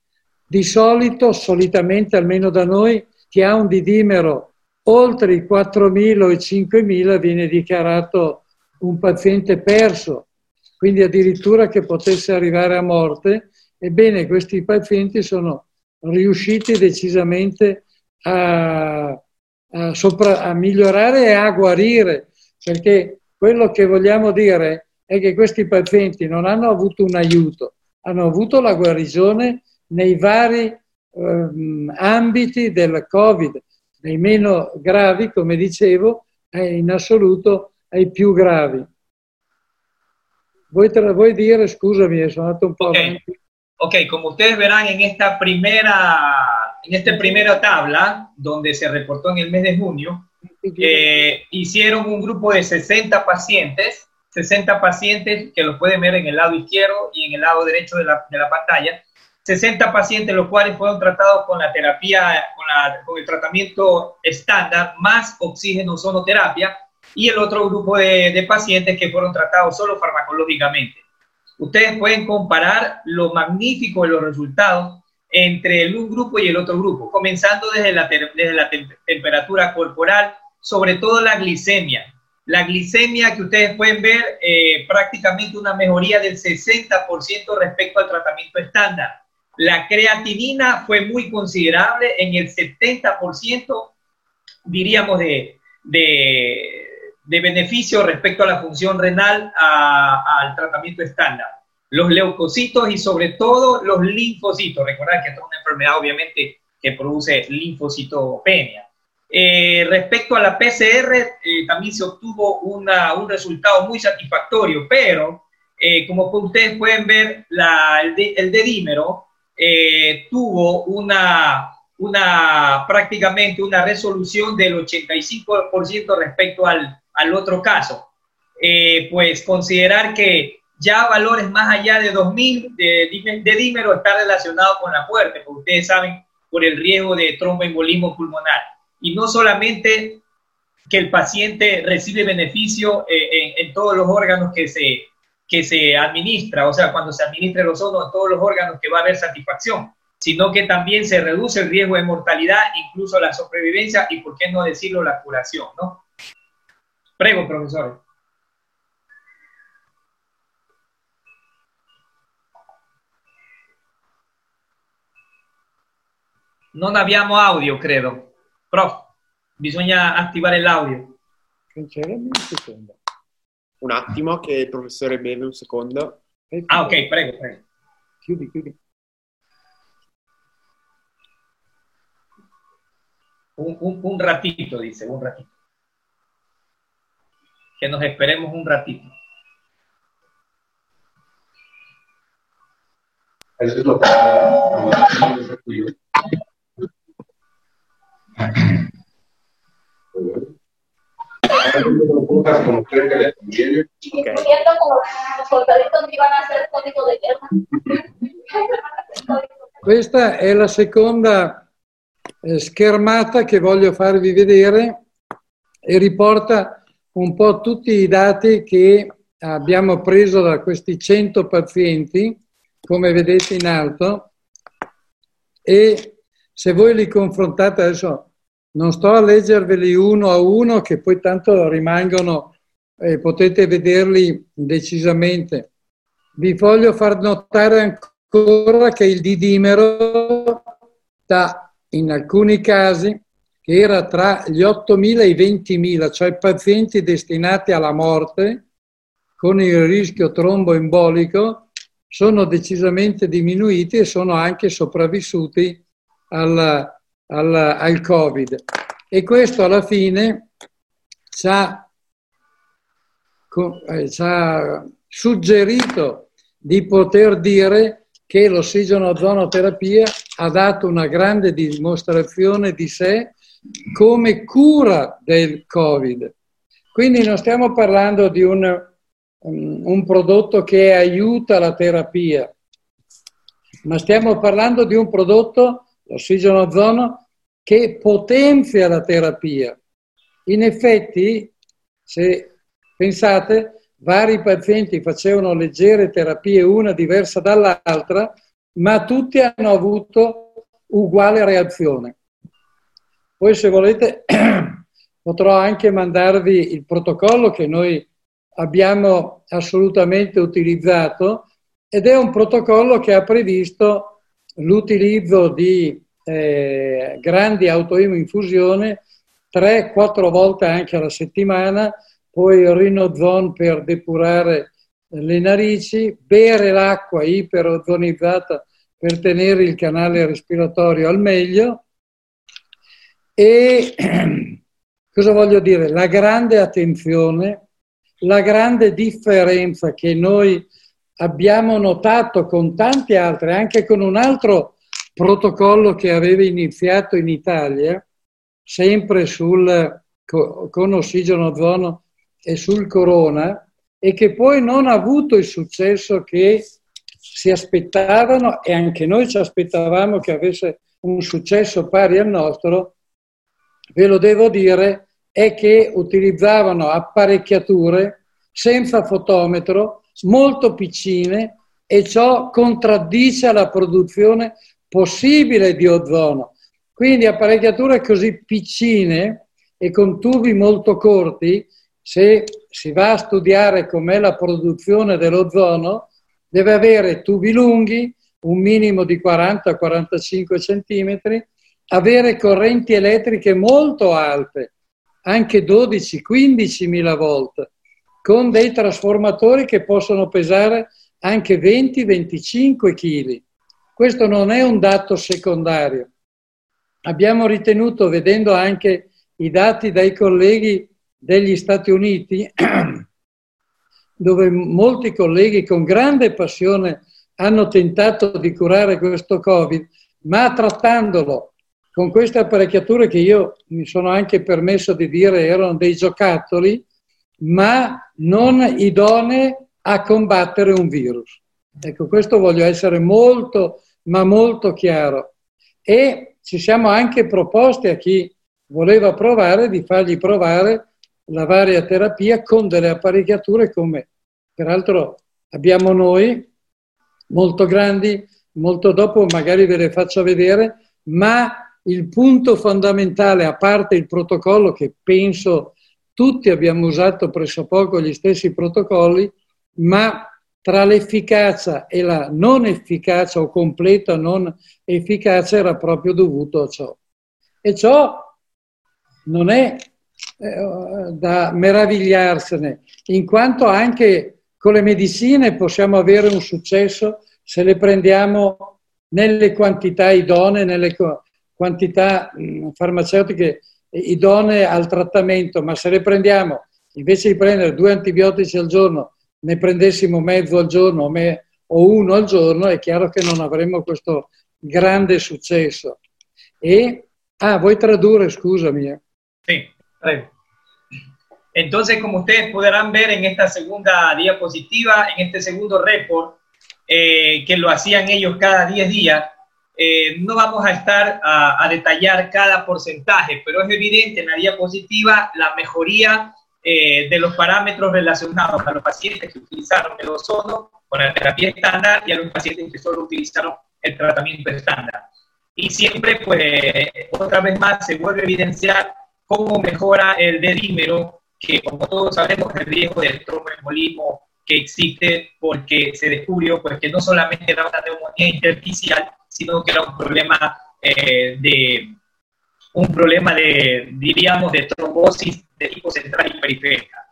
di solito, solitamente almeno da noi, chi ha un didimero oltre i 4.000 o i 5.000 viene dichiarato un paziente perso, quindi addirittura che potesse arrivare a morte. Ebbene, questi pazienti sono riusciti decisamente a, a, sopra, a migliorare e a guarire, perché quello che vogliamo dire è che questi pazienti non hanno avuto un aiuto, hanno avuto la guarigione nei vari eh, ambiti del Covid, dai meno gravi, come dicevo, e in assoluto ai più gravi. Vuoi, vuoi dire, scusami, sono andato un po' okay. Ok, como ustedes verán en esta primera, en esta primera tabla, donde se reportó en el mes de junio, eh, hicieron un grupo de 60 pacientes, 60 pacientes que los pueden ver en el lado izquierdo y en el lado derecho de la, de la pantalla, 60 pacientes los cuales fueron tratados con la terapia, con, la, con el tratamiento estándar más oxígeno sonoterapia y el otro grupo de, de pacientes que fueron tratados solo farmacológicamente. Ustedes pueden comparar lo magnífico de los resultados entre el un grupo y el otro grupo, comenzando desde la, desde la temperatura corporal, sobre todo la glicemia. La glicemia que ustedes pueden ver, eh, prácticamente una mejoría del 60% respecto al tratamiento estándar. La creatinina fue muy considerable en el 70%, diríamos, de, de, de beneficio respecto a la función renal al tratamiento estándar. Los leucocitos y sobre todo los linfocitos. Recordad que es una enfermedad obviamente que produce linfocitopenia. Eh, respecto a la PCR, eh, también se obtuvo un resultado muy satisfactorio, pero eh, como ustedes pueden ver, el, de, el dedímero tuvo una, prácticamente una resolución del 85% respecto al, al otro caso. Pues considerar que ya valores más allá de 2000 de, de dímero está relacionado con la muerte, porque ustedes saben, por el riesgo de tromboembolismo pulmonar. Y no solamente que el paciente recibe beneficio eh, en, en, todos los órganos que se, que se administra, o sea, cuando se administra el ozono a todos los órganos que va a haber satisfacción, sino que también se reduce el riesgo de mortalidad, incluso la sobrevivencia y, por qué no decirlo, la curación, ¿no? Prego, profesor. Non abbiamo audio, credo. Prof, bisogna attivare l'audio. Sinceramente, secondo. Un attimo che il professore beve un secondo. Ah, ok, prego, prego. Chiudi, chiudi. Un, un, un ratito, dice, un ratito. que nos esperemos un ratito. Eso es lo que Questa è la seconda eh, schermata che voglio farvi vedere e riporta un po' tutti i dati che abbiamo preso da questi 100 pazienti, come vedete in alto, e se voi li confrontate adesso, non sto a leggerveli uno a uno, che poi tanto rimangono e potete vederli decisamente. Vi voglio far notare ancora che il didimero da, in alcuni casi che era tra gli 8.000 e i 20.000, cioè pazienti destinati alla morte con il rischio tromboembolico, sono decisamente diminuiti e sono anche sopravvissuti al, al, al Covid. E questo alla fine ci ha, eh, ci ha suggerito di poter dire che l'ossigeno-ozonoterapia ha dato una grande dimostrazione di sé come cura del Covid. Quindi non stiamo parlando di un, um, un prodotto che aiuta la terapia, ma stiamo parlando di un prodotto, l'ossigeno ozono, che potenzia la terapia. In effetti, se pensate, vari pazienti facevano leggere terapie, una diversa dall'altra, ma tutti hanno avuto uguale reazione. Poi se volete potrò anche mandarvi il protocollo che noi abbiamo assolutamente utilizzato ed è un protocollo che ha previsto l'utilizzo di eh, grandi autoimmuinfusione 3-4 volte anche alla settimana, poi rinozon per depurare le narici, bere l'acqua iperozonizzata per tenere il canale respiratorio al meglio e cosa voglio dire? La grande attenzione, la grande differenza che noi abbiamo notato con tanti altri, anche con un altro protocollo che aveva iniziato in Italia, sempre sul, con ossigeno ozono e sul corona, e che poi non ha avuto il successo che si aspettavano e anche noi ci aspettavamo che avesse un successo pari al nostro, ve lo devo dire, è che utilizzavano apparecchiature senza fotometro, molto piccine e ciò contraddice la produzione possibile di ozono. Quindi apparecchiature così piccine e con tubi molto corti, se si va a studiare com'è la produzione dell'ozono, deve avere tubi lunghi, un minimo di 40-45 centimetri, avere correnti elettriche molto alte, anche 12-15 mila volt, con dei trasformatori che possono pesare anche 20-25 kg. Questo non è un dato secondario. Abbiamo ritenuto, vedendo anche i dati dai colleghi degli Stati Uniti, dove molti colleghi con grande passione hanno tentato di curare questo Covid, ma trattandolo con queste apparecchiature che io mi sono anche permesso di dire erano dei giocattoli, ma non idonee a combattere un virus. Ecco, questo voglio essere molto, ma molto chiaro. E ci siamo anche proposti a chi voleva provare di fargli provare la varia terapia con delle apparecchiature come peraltro abbiamo noi, molto grandi, molto dopo magari ve le faccio vedere, ma il punto fondamentale, a parte il protocollo che penso tutti abbiamo usato pressopoco gli stessi protocolli, ma tra l'efficacia e la non efficacia o completa non efficacia era proprio dovuto a ciò. E ciò non è eh, da meravigliarsene, in quanto anche con le medicine possiamo avere un successo se le prendiamo nelle quantità idonee, nelle, quantità farmaceutiche idonee al trattamento, ma se le prendiamo, invece di prendere due antibiotici al giorno, ne prendessimo mezzo al giorno o uno al giorno, è chiaro che non avremmo questo grande successo. E, ah, vuoi tradurre, scusami. Sí, prego. Entonces, como ustedes podrán ver en esta segunda diapositiva, en este segundo report, eh, que lo hacían ellos cada 10 días, Eh, no vamos a estar a, detallar cada porcentaje, pero es evidente en la diapositiva la mejoría eh, de los parámetros relacionados a los pacientes que utilizaron el ozono con la terapia estándar y a los pacientes que solo utilizaron el tratamiento estándar. Y siempre, pues, otra vez más se vuelve a evidenciar cómo mejora el dedímero, que como todos sabemos el riesgo del tromboembolismo que existe porque se descubrió pues, que no solamente era una neumonía intersticial, sino que era un problema eh, de un problema de, diríamos, de trombosis de tipo central y periférica.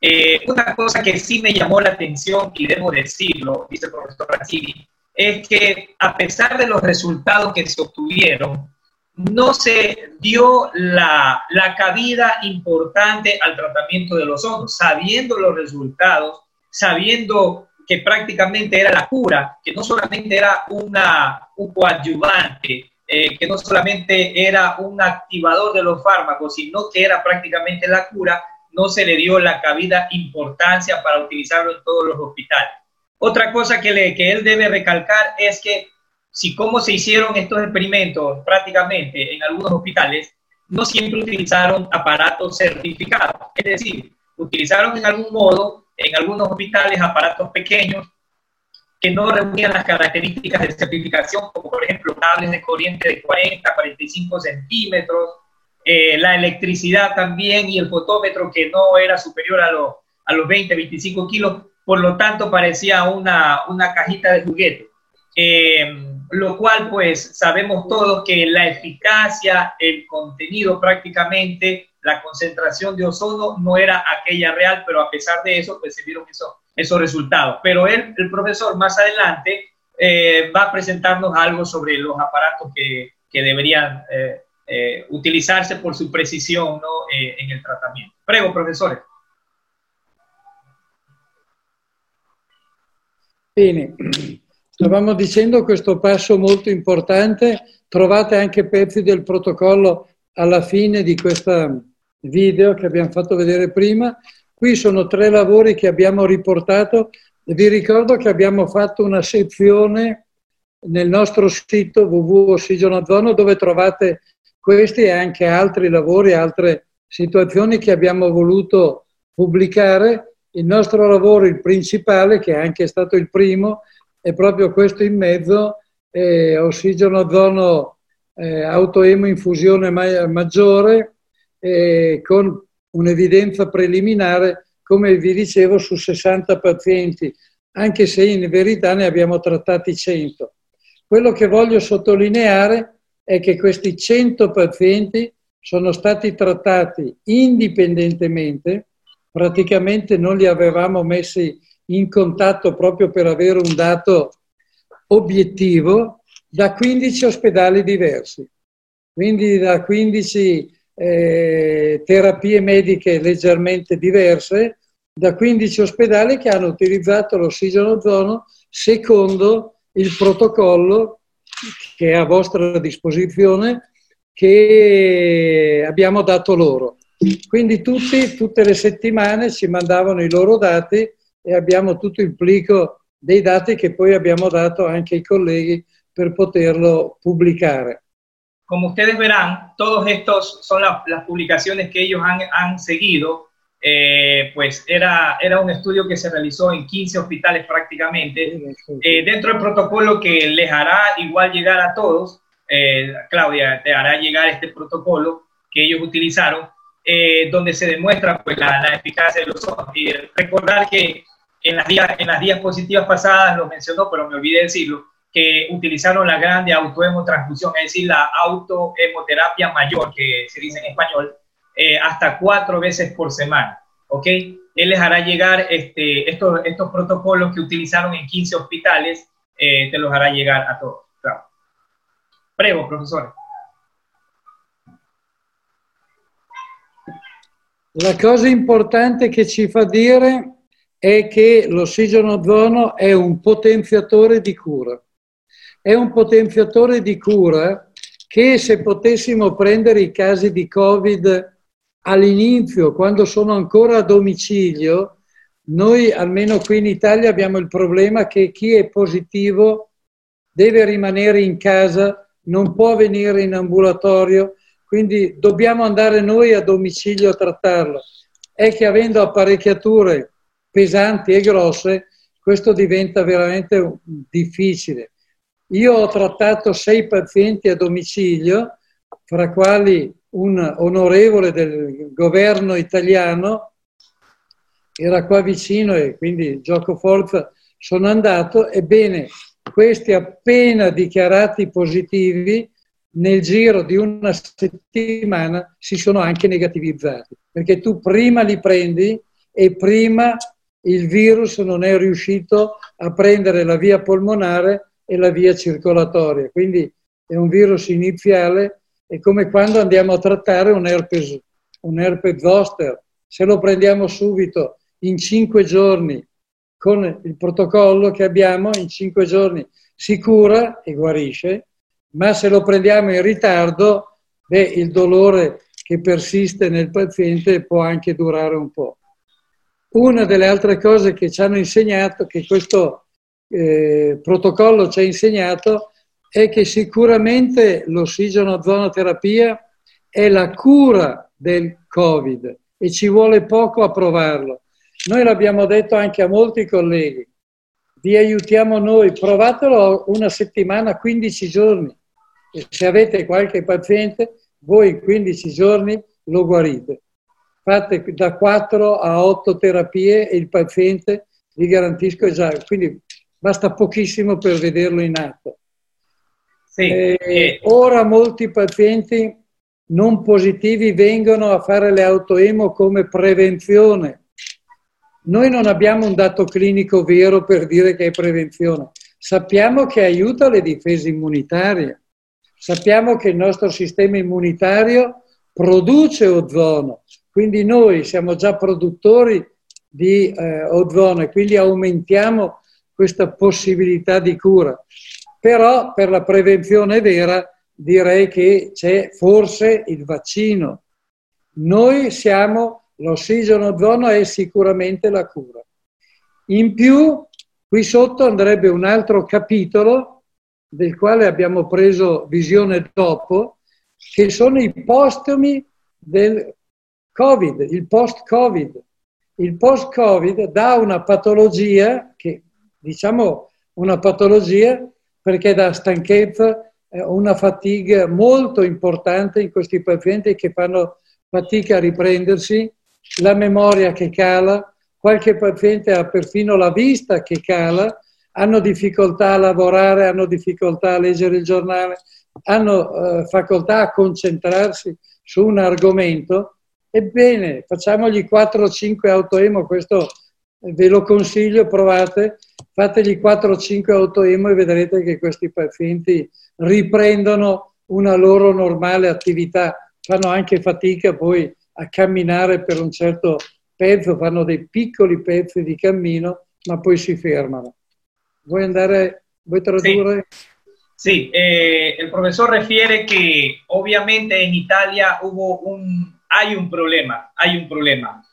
Eh, una cosa que sí me llamó la atención, y debo decirlo, dice el profesor Razzini, es que a pesar de los resultados que se obtuvieron, no se dio la, la cabida importante al tratamiento de los hongos, sabiendo los resultados, sabiendo que prácticamente era la cura, que no solamente era una, un coadyuvante, eh, que no solamente era un activador de los fármacos, sino que era prácticamente la cura, no se le dio la cabida importancia para utilizarlo en todos los hospitales. Otra cosa que, le, que él debe recalcar es que si como se hicieron estos experimentos prácticamente en algunos hospitales, no siempre utilizaron aparatos certificados. Es decir, utilizaron en algún modo en algunos hospitales aparatos pequeños que no reunían las características de certificación, como por ejemplo cables de corriente de 40, 45 centímetros, eh, la electricidad también y el fotómetro que no era superior a, a los 20, 25 kilos, por lo tanto parecía una, una cajita de juguete. Eh, lo cual pues sabemos todos que la eficacia, el contenido prácticamente, la concentración de ozono no era aquella real, pero a pesar de eso pues se vieron esos, esos resultados. Pero él, el profesor más adelante eh, va a presentarnos algo sobre los aparatos que, que deberían eh, utilizarse por su precisión ¿no? en el tratamiento. Prego, profesores. Bene, stavamo dicendo questo passo molto importante, trovate anche pezzi del protocollo alla fine di questo video che abbiamo fatto vedere prima. Qui sono tre lavori che abbiamo riportato. Vi ricordo che abbiamo fatto una sezione nel nostro sito www.ossigenozono dove trovate questi e anche altri lavori, altre situazioni che abbiamo voluto pubblicare il nostro lavoro, il principale, che è anche stato il primo, è proprio questo in mezzo, eh, ossigeno ozono eh, autoemo infusione ma- maggiore, eh, con un'evidenza preliminare, come vi dicevo, su 60 pazienti, anche se in verità ne abbiamo trattati 100. Quello che voglio sottolineare è che questi 100 pazienti sono stati trattati indipendentemente praticamente non li avevamo messi in contatto proprio per avere un dato obiettivo da 15 ospedali diversi, quindi da 15 eh, terapie mediche leggermente diverse, da 15 ospedali che hanno utilizzato l'ossigeno ozono secondo il protocollo che è a vostra disposizione che abbiamo dato loro. Quindi tutti, tutte le settimane ci mandavano i loro dati e abbiamo tutto il plico dei dati che poi abbiamo dato anche ai colleghi per poterlo publicare. Como ustedes verán, todos estos son la, las publicaciones que ellos han, han seguido. Eh, pues era, era un estudio que se realizó en 15 hospitales prácticamente. Eh, dentro del protocolo que les hará igual llegar a todos, eh, Claudia, te hará llegar este protocolo que ellos utilizaron. Eh, donde se demuestra pues, la, la, eficacia de los ojos. Y recordar que en las, días, en las diapositivas pasadas lo mencionó, pero me olvidé decirlo, que utilizaron la grande autohemotransfusión, es decir, la autohemoterapia mayor, que se dice en español, eh, hasta cuatro veces por semana. ¿ok? Él les hará llegar este, estos, estos protocolos que utilizaron en 15 hospitales, eh, te los hará llegar a todos. Claro. Prego, profesor. La cosa importante che ci fa dire è che l'ossigeno ozono è un potenziatore di cura. È un potenziatore di cura che se potessimo prendere i casi di Covid all'inizio, quando sono ancora a domicilio, noi almeno qui in Italia abbiamo il problema che chi è positivo deve rimanere in casa, non può venire in ambulatorio, quindi dobbiamo andare noi a domicilio a trattarlo. è che avendo apparecchiature pesanti e grosse, questo diventa veramente difficile. Io ho trattato sei pazienti a domicilio, fra quali un onorevole del governo italiano, era qua vicino e quindi gioco forza sono andato, ebbene questi appena dichiarati positivi nel giro di una settimana si sono anche negativizzati, perché tu prima li prendi e prima il virus non è riuscito a prendere la via polmonare e la via circolatoria. Quindi è un virus iniziale, è come quando andiamo a trattare un herpes, un herpes zoster. Se lo prendiamo subito in cinque giorni con il protocollo che abbiamo, in cinque giorni si cura e guarisce, ma se lo prendiamo in ritardo, beh, il dolore che persiste nel paziente può anche durare un po'. Una delle altre cose che ci hanno insegnato, che questo eh, protocollo ci ha insegnato, è che sicuramente l'ossigeno-zonoterapia è la cura del Covid e ci vuole poco a provarlo. Noi l'abbiamo detto anche a molti colleghi, vi aiutiamo noi, provatelo una settimana, 15 giorni. E se avete qualche paziente, voi in 15 giorni lo guarite. Fate da 4 a 8 terapie e il paziente, vi garantisco, già. Quindi basta pochissimo per vederlo in atto. Sì. Eh, ora molti pazienti non positivi vengono a fare le autoemo come prevenzione noi non abbiamo un dato clinico vero per dire che è prevenzione. Sappiamo che aiuta le difese immunitarie. Sappiamo che il nostro sistema immunitario produce ozono, quindi noi siamo già produttori di eh, ozono e quindi aumentiamo questa possibilità di cura. Però per la prevenzione vera direi che c'è forse il vaccino. Noi siamo l'ossigeno ozono è sicuramente la cura. In più, qui sotto andrebbe un altro capitolo del quale abbiamo preso visione dopo, che sono i postumi del Covid, il post-Covid. Il post-Covid dà una patologia, diciamo una patologia perché dà stanchezza, eh, una fatica molto importante in questi pazienti che fanno fatica a riprendersi la memoria che cala, qualche paziente ha perfino la vista che cala, hanno difficoltà a lavorare, hanno difficoltà a leggere il giornale, hanno eh, facoltà a concentrarsi su un argomento. Ebbene, facciamogli 4 o 5 autoemo, questo ve lo consiglio, provate, fategli 4 o 5 autoemo e vedrete che questi pazienti riprendono una loro normale attività, fanno anche fatica poi a camminare per un certo pezzo, fanno dei piccoli pezzi di cammino, ma poi si fermano. Vuoi andare, vuoi tradurre? Sí, eh, el profesor refiere que obviamente en Italia hubo un, hay un problema, hay un problema,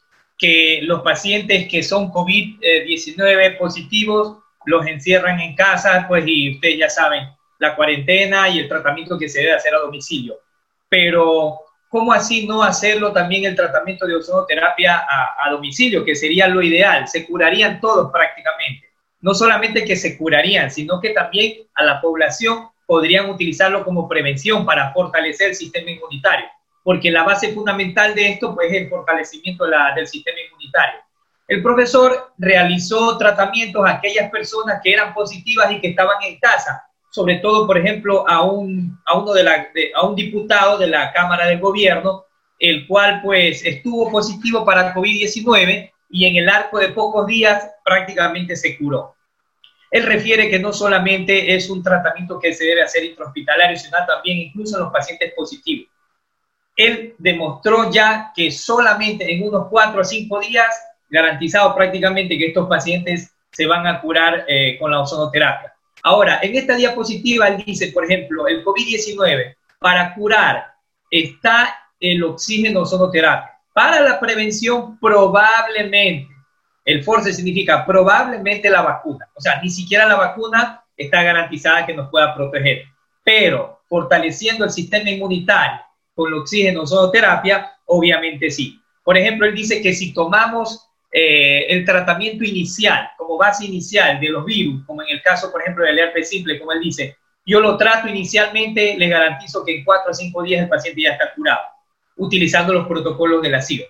que los pacientes que son COVID-19 positivos los encierran en casa, pues y ustedes ya saben, la cuarentena y el tratamiento que se debe hacer a domicilio. Pero ¿cómo así no hacerlo también el tratamiento de ozonoterapia a, domicilio, que sería lo ideal? Se curarían todos prácticamente. No solamente que se curarían, sino que también a la población podrían utilizarlo como prevención para fortalecer el sistema inmunitario, porque la base fundamental de esto pues, es el fortalecimiento del sistema inmunitario. El profesor realizó tratamientos a aquellas personas que eran positivas y que estaban en casa, sobre todo, por ejemplo, a un, a uno de la, a un diputado de la Cámara de Gobierno, el cual pues estuvo positivo para COVID-19 y en el arco de pocos días prácticamente se curó. Él refiere que no solamente es un tratamiento que se debe hacer intrahospitalario, sino también incluso en los pacientes positivos. Él demostró ya que solamente en unos cuatro o cinco días, garantizado prácticamente que estos pacientes se van a curar eh, con la ozonoterapia. Ahora, en esta diapositiva él dice, por ejemplo, el COVID-19, para curar está el oxígeno ozonoterapia. Para la prevención, probablemente, el force significa probablemente la vacuna. O sea, ni siquiera la vacuna está garantizada que nos pueda proteger. Pero fortaleciendo el sistema inmunitario con oxígeno ozonoterapia, obviamente sí. Por ejemplo, él dice que si tomamos eh, el tratamiento inicial, como base inicial de los virus, como en el caso, por ejemplo, del herpes simple, como él dice, yo lo trato inicialmente, le garantizo que en cuatro a cinco días el paciente ya está curado, utilizando los protocolos de la CIO.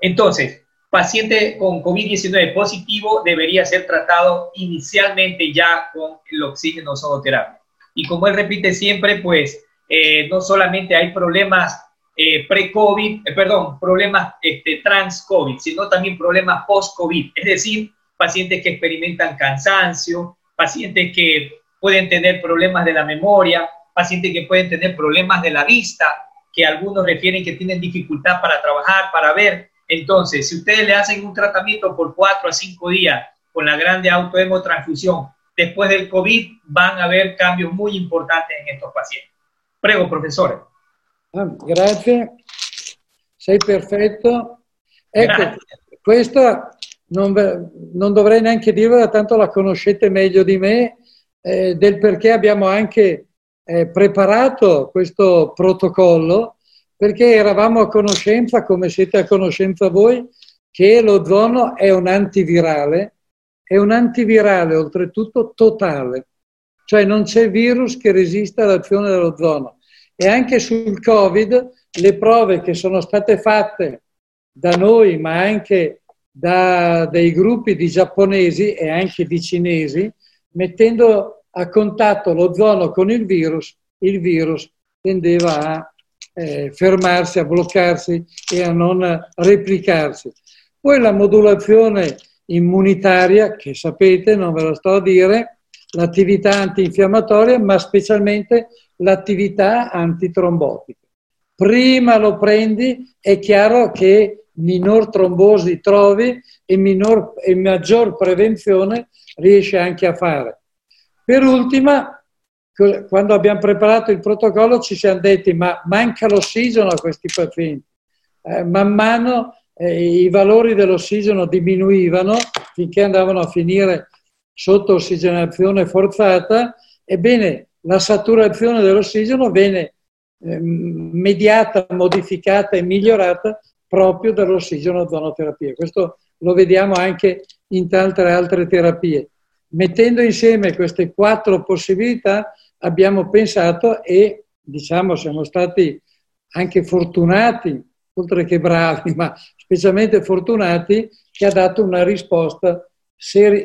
Entonces, paciente con COVID-19 positivo debería ser tratado inicialmente ya con el oxígeno sonoterapia. Y como él repite siempre, pues eh, no solamente hay problemas eh, pre-COVID, eh, perdón, problemas este, trans-COVID, sino también problemas post-COVID, es decir, pacientes que experimentan cansancio, pacientes que pueden tener problemas de la memoria, pacientes que pueden tener problemas de la vista, que algunos refieren que tienen dificultad para trabajar, para ver. Entonces, si ustedes le hacen un tratamiento por cuatro a cinco días con la grande autohemotransfusión, después del COVID van a haber cambios muy importantes en estos pacientes. Prego, profesor. Ah, grazie, sei perfetto. Ecco, grazie. questa non, non, dovrei neanche dirvela, tanto la conoscete meglio di me, eh, del perché abbiamo anche eh, preparato questo protocollo, perché eravamo a conoscenza, come siete a conoscenza voi, che l'ozono è un antivirale, è un antivirale oltretutto totale, cioè non c'è virus che resista all'azione dell'ozono. E anche sul Covid le prove che sono state fatte da noi, ma anche da dei gruppi di giapponesi e anche di cinesi, mettendo a contatto l'ozono con il virus, il virus tendeva a eh, fermarsi, a bloccarsi e a non replicarsi. Poi la modulazione immunitaria, che sapete, non ve la sto a dire, l'attività antinfiammatoria, ma specialmente l'attività antitrombotica. Prima lo prendi, è chiaro che minor trombosi trovi e, minor, e maggior prevenzione riesci anche a fare. Per ultima, quando abbiamo preparato il protocollo ci siamo detti ma manca l'ossigeno a questi pazienti. Eh, man mano eh, i valori dell'ossigeno diminuivano finché andavano a finire sotto ossigenazione forzata, ebbene la saturazione dell'ossigeno viene eh, mediata, modificata e migliorata proprio dall'ossigeno zonoterapia. Questo lo vediamo anche in tante altre terapie. Mettendo insieme queste quattro possibilità abbiamo pensato e diciamo siamo stati anche fortunati, oltre che bravi, ma specialmente fortunati, che ha dato una risposta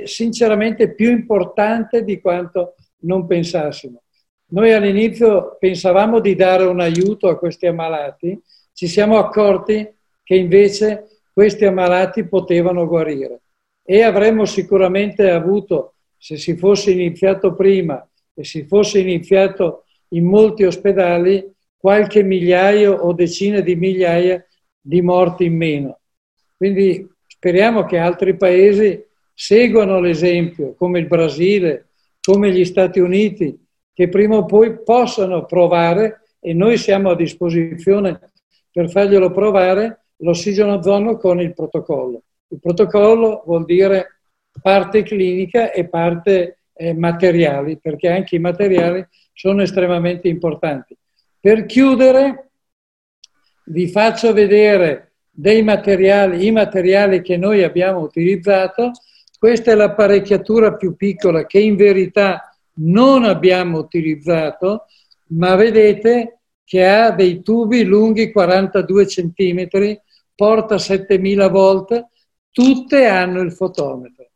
sinceramente più importante di quanto non pensassimo. Noi all'inizio pensavamo di dare un aiuto a questi ammalati, ci siamo accorti che invece questi ammalati potevano guarire e avremmo sicuramente avuto, se si fosse iniziato prima e si fosse iniziato in molti ospedali, qualche migliaio o decine di migliaia di morti in meno. Quindi speriamo che altri paesi seguano l'esempio, come il Brasile, come gli Stati Uniti, che prima o poi possano provare, e noi siamo a disposizione per farglielo provare, l'ossigeno ozono con il protocollo. Il protocollo vuol dire parte clinica e parte eh, materiali, perché anche i materiali sono estremamente importanti. Per chiudere, vi faccio vedere dei materiali, i materiali che noi abbiamo utilizzato questa è l'apparecchiatura più piccola che in verità non abbiamo utilizzato, ma vedete che ha dei tubi lunghi 42 cm, porta 7000 volt, tutte hanno il fotometro.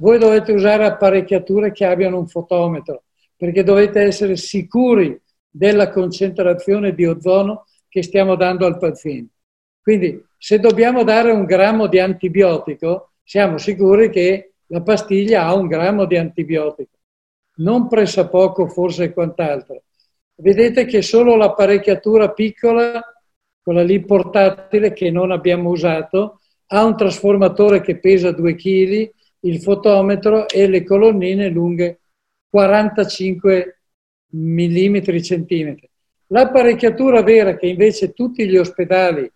Voi dovete usare apparecchiature che abbiano un fotometro, perché dovete essere sicuri della concentrazione di ozono che stiamo dando al paziente. Quindi se dobbiamo dare un grammo di antibiotico, siamo sicuri che la pastiglia ha un grammo di antibiotico, non pressa poco forse quant'altro. Vedete che solo l'apparecchiatura piccola, quella lì portatile che non abbiamo usato, ha un trasformatore che pesa 2 kg, il fotometro e le colonnine lunghe 45 mm centimetri. L'apparecchiatura vera che invece tutti gli ospedali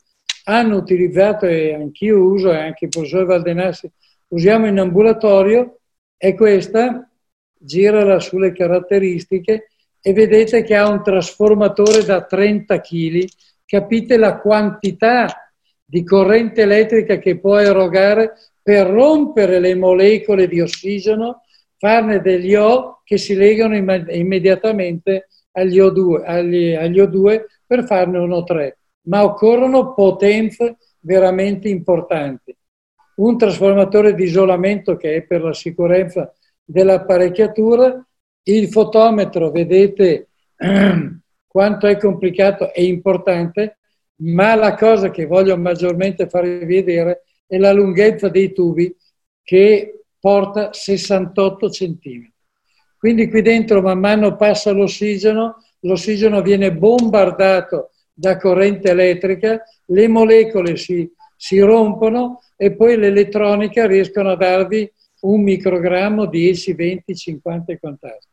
hanno utilizzato e anch'io uso e anche il professor Valdenassi usiamo in ambulatorio è questa, girala sulle caratteristiche e vedete che ha un trasformatore da 30 kg, capite la quantità di corrente elettrica che può erogare per rompere le molecole di ossigeno, farne degli O che si legano imm- immediatamente agli O2, agli, agli O2 per farne un O3. Ma occorrono potenze veramente importanti. Un trasformatore di isolamento che è per la sicurezza dell'apparecchiatura, il fotometro, vedete quanto è complicato e importante, ma la cosa che voglio maggiormente farvi vedere è la lunghezza dei tubi che porta 68 cm. Quindi qui dentro man mano passa l'ossigeno, l'ossigeno viene bombardato da corrente elettrica, le molecole si, si rompono e poi l'elettronica riescono a darvi un microgrammo, 10, 20, 50 e quant'altro.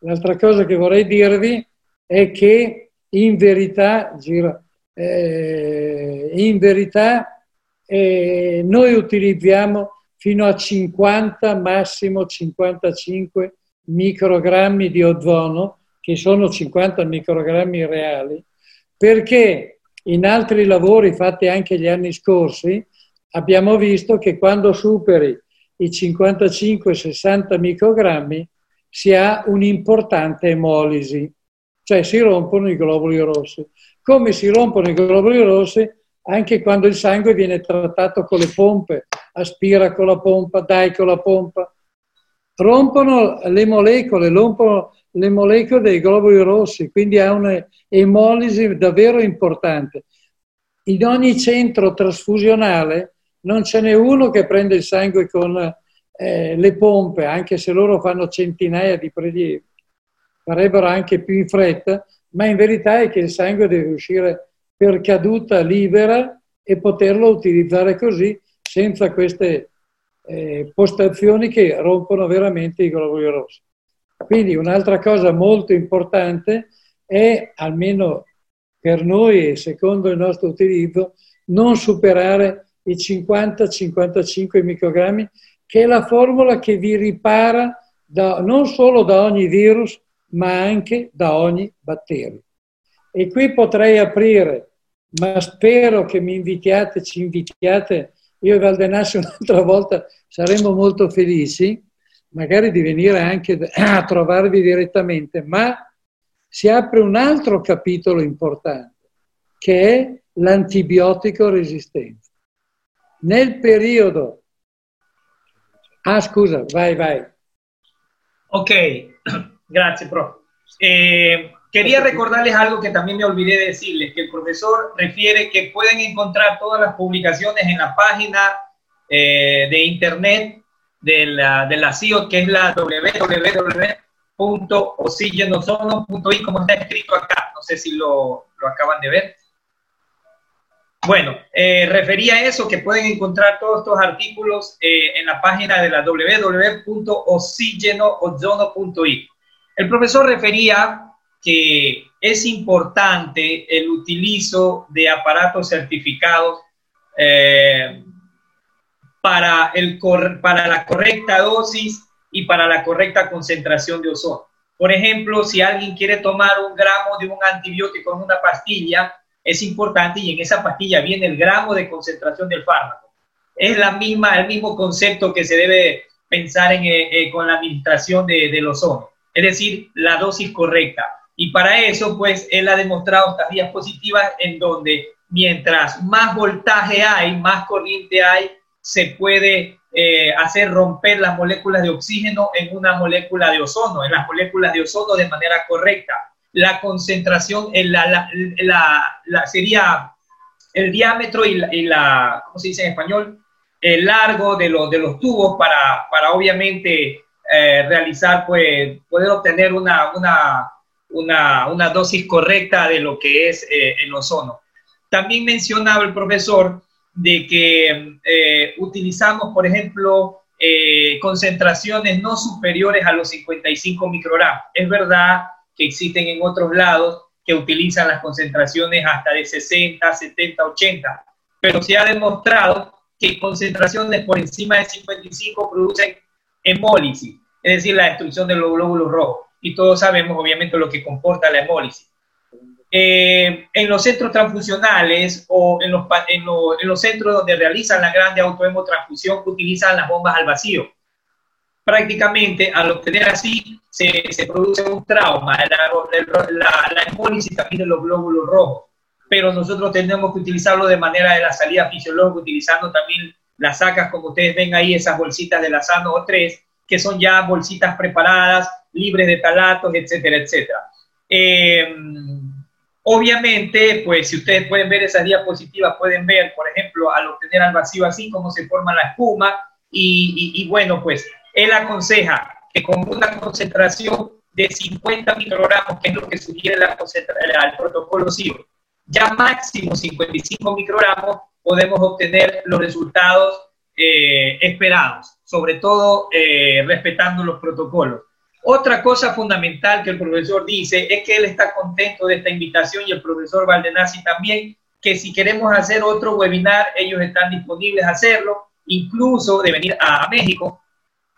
L'altra cosa che vorrei dirvi è che in verità, giro, eh, in verità eh, noi utilizziamo fino a 50, massimo 55 microgrammi di ozono, che sono 50 microgrammi reali, perché in altri lavori fatti anche gli anni scorsi abbiamo visto che quando superi i 55-60 microgrammi si ha un'importante emolisi, cioè si rompono i globuli rossi. Come si rompono i globuli rossi anche quando il sangue viene trattato con le pompe, aspira con la pompa, dai con la pompa. Rompono le molecole, rompono le molecole dei globuli rossi, quindi ha un'emolisi davvero importante. In ogni centro trasfusionale non ce n'è uno che prende il sangue con eh, le pompe, anche se loro fanno centinaia di prelievi. Farebbero anche più in fretta, ma in verità è che il sangue deve uscire per caduta libera e poterlo utilizzare così senza queste eh, postazioni che rompono veramente i globuli rossi. Quindi un'altra cosa molto importante è, almeno per noi e secondo il nostro utilizzo, non superare i 50-55 microgrammi, che è la formula che vi ripara da, non solo da ogni virus, ma anche da ogni batterio. E qui potrei aprire, ma spero che mi invitiate, ci invitiate, io e Valdenassi un'altra volta saremmo molto felici, magari di venire anche a trovarvi direttamente, ma si apre un altro capitolo importante, che è l'antibiotico resistenza. Nel periodo... Ah, scusa, vai, vai. Ok, gracias, profe. Eh, quería recordarles algo que también me olvidé de decirles, que el profesor refiere que pueden encontrar todas las publicaciones en la página eh, de internet de la, de la CIO, que es la www.oxigenosono.i, como está escrito acá. No sé si lo, lo acaban de ver. Bueno, eh, refería a eso, que pueden encontrar todos estos artículos eh, en la página de la www.oxigenozono.i. El profesor refería que es importante el utilizo de aparatos certificados eh, para, el, para la correcta dosis y para la correcta concentración de ozono. Por ejemplo, si alguien quiere tomar un gramo de un antibiótico en una pastilla, es importante y en esa pastilla viene el gramo de concentración del fármaco. Es la misma, el mismo concepto que se debe pensar en, eh, eh, con la administración de, del ozono, es decir, la dosis correcta. Y para eso, pues, él ha demostrado estas diapositivas en donde mientras más voltaje hay, más corriente hay, se puede eh, hacer romper las moléculas de oxígeno en una molécula de ozono, en las moléculas de ozono de manera correcta. La concentración, en la, la, sería el diámetro y la, y la, ¿cómo se dice en español? El largo de, los de los tubos para, para obviamente eh, realizar, pues, poder obtener una, una, una, una, dosis correcta de lo que es eh, el ozono. También mencionaba el profesor de que eh, utilizamos, por ejemplo, eh, concentraciones no superiores a los 55 microgramos. Es verdad que existen en otros lados que utilizan las concentraciones hasta de 60, 70, 80, pero se ha demostrado que concentraciones por encima de 55 producen hemólisis, es decir, la destrucción de los glóbulos rojos. Y todos sabemos, obviamente, lo que comporta la hemólisis. Eh, en los centros transfusionales o en los, en, en los centros donde realizan la grande autohemotransfusión utilizan las bombas al vacío. Prácticamente al obtener así se, se produce un trauma, la, la, la hemólisis también de los glóbulos rojos, pero nosotros tenemos que utilizarlo de manera de la salida fisiológica, utilizando también las sacas, como ustedes ven ahí, esas bolsitas de la Sano o 3, que son ya bolsitas preparadas, libres de talatos, etcétera, etcétera. Eh, Obviamente, pues si ustedes pueden ver esas diapositivas, pueden ver, por ejemplo, al obtener al vacío así, cómo se forma la espuma. Y, bueno, pues él aconseja que con una concentración de 50 microgramos, que es lo que sugiere la el protocolo CIO, ya máximo 55 microgramos, podemos obtener los resultados eh, esperados, sobre todo eh, respetando los protocolos. Otra cosa fundamental que el profesor dice es que él está contento de esta invitación y el profesor Valdenazzi también, que si queremos hacer otro webinar, ellos están disponibles a hacerlo, incluso de venir a, México,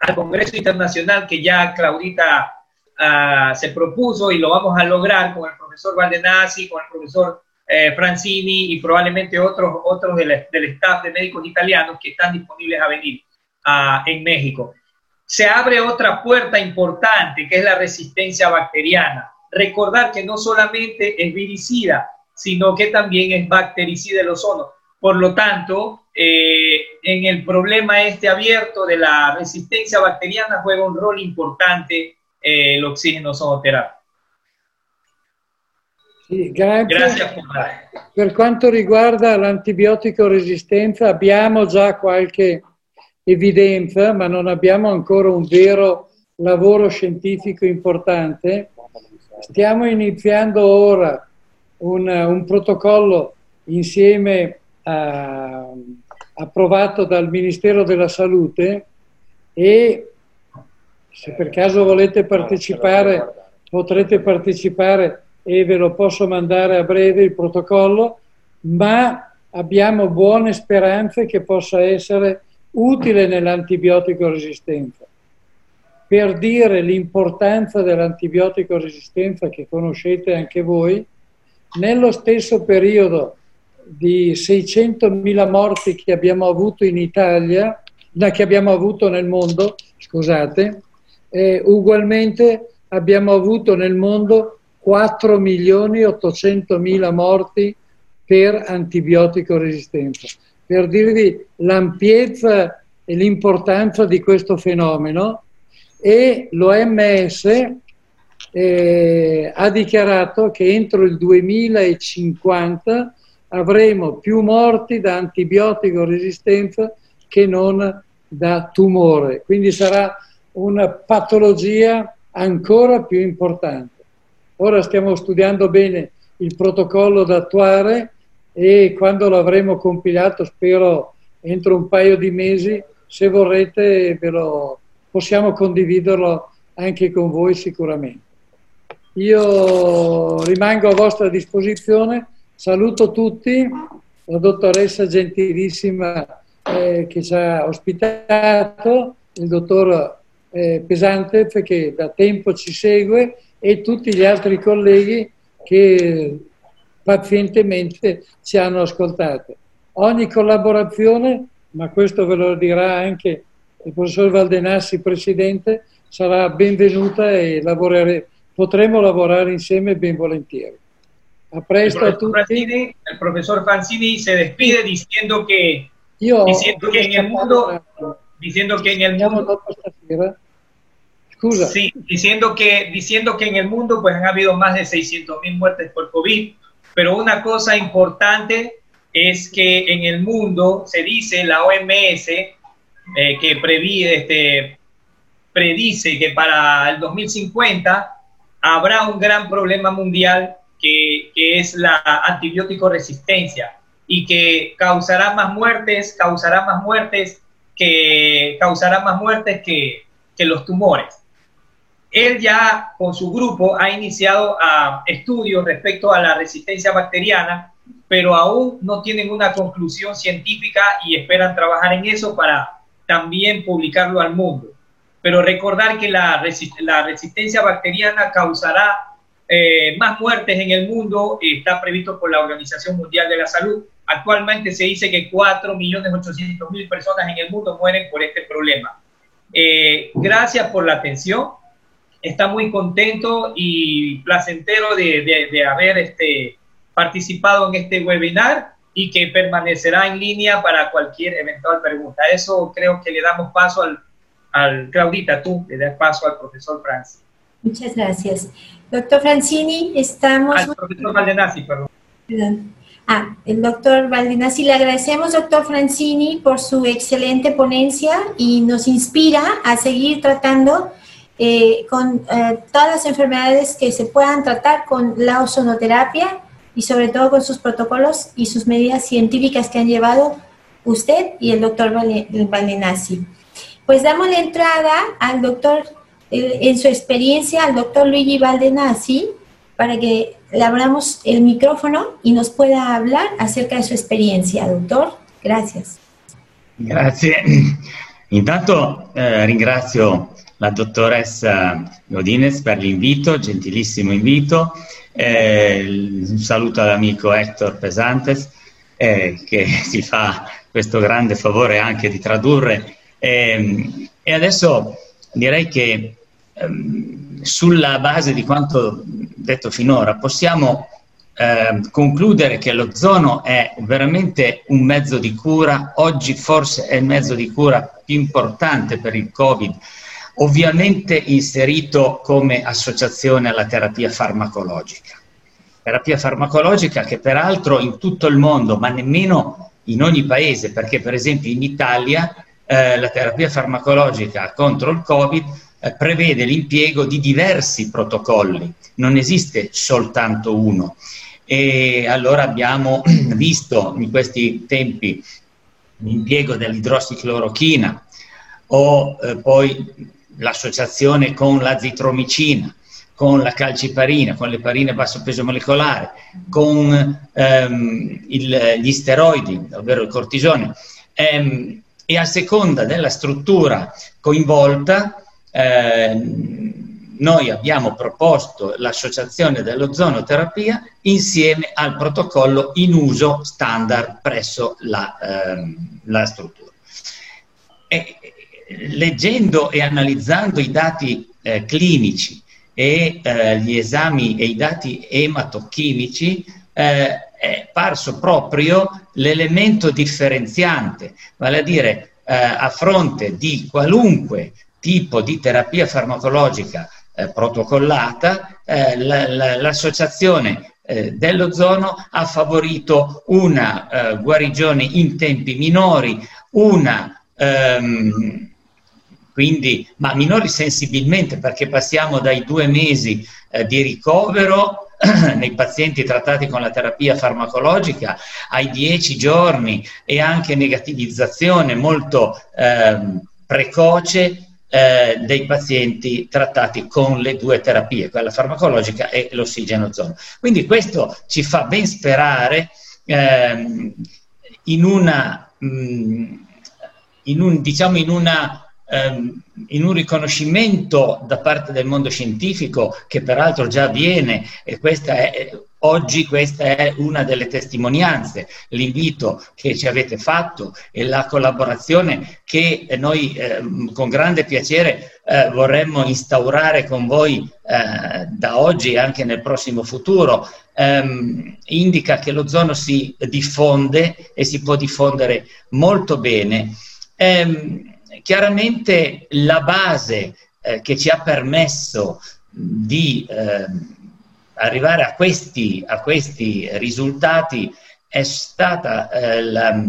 al Congreso Internacional que ya Claudita uh, se propuso y lo vamos a lograr con el profesor Valdenazzi, con el profesor eh, Francini y probablemente otros, otros del, del, staff de médicos italianos que están disponibles a venir uh, en México se abre otra puerta importante, que es la resistencia bacteriana. Recordar que no solamente es viricida, sino que también es bactericida el ozono. Por lo tanto, eh, en el problema este abierto de la resistencia bacteriana juega un rol importante eh, el oxígeno ozonoterapia. Sì, grazie. grazie per quanto riguarda l'antibiotico resistenza abbiamo già qualche evidenza, ma non abbiamo ancora un vero lavoro scientifico importante. Stiamo iniziando ora un, un protocollo insieme a, approvato dal Ministero della Salute e se per caso volete partecipare potrete partecipare e ve lo posso mandare a breve il protocollo, ma abbiamo buone speranze che possa essere utile nell'antibiotico resistenza. Per dire l'importanza dell'antibiotico resistenza che conoscete anche voi, nello stesso periodo di 600.000 morti che abbiamo avuto in Italia, che abbiamo avuto nel mondo, scusate, eh, ugualmente abbiamo avuto nel mondo 4 milioni 800 mila morti per antibiotico resistenza per dirvi l'ampiezza e l'importanza di questo fenomeno e l'OMS eh, ha dichiarato che entro il 2050 avremo più morti da antibiotico resistenza che non da tumore, quindi sarà una patologia ancora più importante. Ora stiamo studiando bene il protocollo da attuare e quando l'avremo compilato, spero entro un paio di mesi, se vorrete lo, possiamo condividerlo anche con voi sicuramente. Io rimango a vostra disposizione, saluto tutti, la dottoressa gentilissima eh, che ci ha ospitato, il dottor eh, Pesantez che da tempo ci segue e tutti gli altri colleghi che pazientemente ci hanno ascoltate. Ogni collaborazione, ma questo ve lo dirà anche il professor Valdenassi, presidente, sarà benvenuta e lavorare, potremo lavorare insieme ben volentieri. A presto a tutti. Francini, el profesor Fanzini se despide diciendo que, Io diciendo que en el mundo, diciendo que en el mundo, Sí, diciendo que, diciendo que en el mundo pues han habido más de 600 mil muertes por COVID, pero una cosa importante es que en el mundo se dice, la OMS, eh, que este, predice que para el 2050 habrá un gran problema mundial que, que, es la antibiótico resistencia y que causará más muertes, causará más muertes que causará más muertes que, que los tumores. Él ya con su grupo ha iniciado uh, estudios respecto a la resistencia bacteriana, pero aún no tienen una conclusión científica y esperan trabajar en eso para también publicarlo al mundo. Pero recordar que la, la resistencia bacteriana causará eh, más muertes en el mundo está previsto por la Organización Mundial de la Salud. Actualmente se dice que 4.800.000 personas en el mundo mueren por este problema. Eh, gracias por la atención. Está muy contento y placentero de, de, haber este, participado en este webinar y que permanecerá en línea para cualquier eventual pregunta. Eso creo que le damos paso al, al Claudita, tú le das paso al profesor Francis. Muchas gracias. Doctor Francini, estamos... Al profesor Valdenazzi, perdón. perdón. Ah, el doctor Valdenazzi, le agradecemos, doctor Francini, por su excelente ponencia y nos inspira a seguir tratando eh, con eh, todas las enfermedades que se puedan tratar con la ozonoterapia y sobre todo con sus protocolos y sus medidas científicas que han llevado usted y el doctor Valdenazzi. Pues damos la entrada al doctor, eh, en su experiencia, al doctor Luigi Valdenazzi, para que le abramos el micrófono y nos pueda hablar acerca de su experiencia, doctor. Gracias. Grazie. Intanto eh, ringrazio la dottoressa Godines per l'invito, gentilissimo invito. Eh, un saluto all'amico Hector Pesantes eh, che si fa questo grande favore anche di tradurre. Ehm, e adesso direi che ehm, sulla base di quanto detto finora possiamo eh, concludere che l'ozono è veramente un mezzo di cura, oggi forse è il mezzo di cura più importante per il Covid, ovviamente inserito come associazione alla terapia farmacologica. Terapia farmacologica che peraltro in tutto il mondo, ma nemmeno in ogni paese, perché per esempio in Italia eh, la terapia farmacologica contro il Covid eh, prevede l'impiego di diversi protocolli, non esiste soltanto uno. E allora abbiamo visto in questi tempi l'impiego dell'idrossiclorochina o eh, poi l'associazione con la zitromicina, con la calciparina, con le parine a basso peso molecolare, con ehm, il, gli steroidi, ovvero il cortisone. Ehm, e a seconda della struttura coinvolta, eh, noi abbiamo proposto l'associazione dell'ozonoterapia insieme al protocollo in uso standard presso la, ehm, la struttura. E, leggendo e analizzando i dati eh, clinici e eh, gli esami e i dati ematochimici, eh, è parso proprio l'elemento differenziante, vale a dire eh, a fronte di qualunque tipo di terapia farmacologica eh, protocollata, eh, la, la, l'associazione dell'ozono ha favorito una guarigione in tempi minori, una ehm, quindi, ma minori sensibilmente perché passiamo dai due mesi eh, di ricovero nei pazienti trattati con la terapia farmacologica ai 10 giorni e anche negativizzazione molto eh, precoce eh, dei pazienti trattati con le due terapie, quella farmacologica e l'ossigenozono. Quindi questo ci fa ben sperare ehm, in una, mh, mm, in un, diciamo in una ehm, in un riconoscimento da parte del mondo scientifico che peraltro già avviene e questa è, oggi questa è una delle testimonianze, l'invito che ci avete fatto e la collaborazione che noi eh, con grande piacere eh, vorremmo instaurare con voi eh, da oggi e anche nel prossimo futuro, ehm, indica che l'ozono si diffonde e si può diffondere molto bene. Ehm, chiaramente la base eh, che ci ha permesso di eh, arrivare a questi, a questi, risultati è stata eh, la,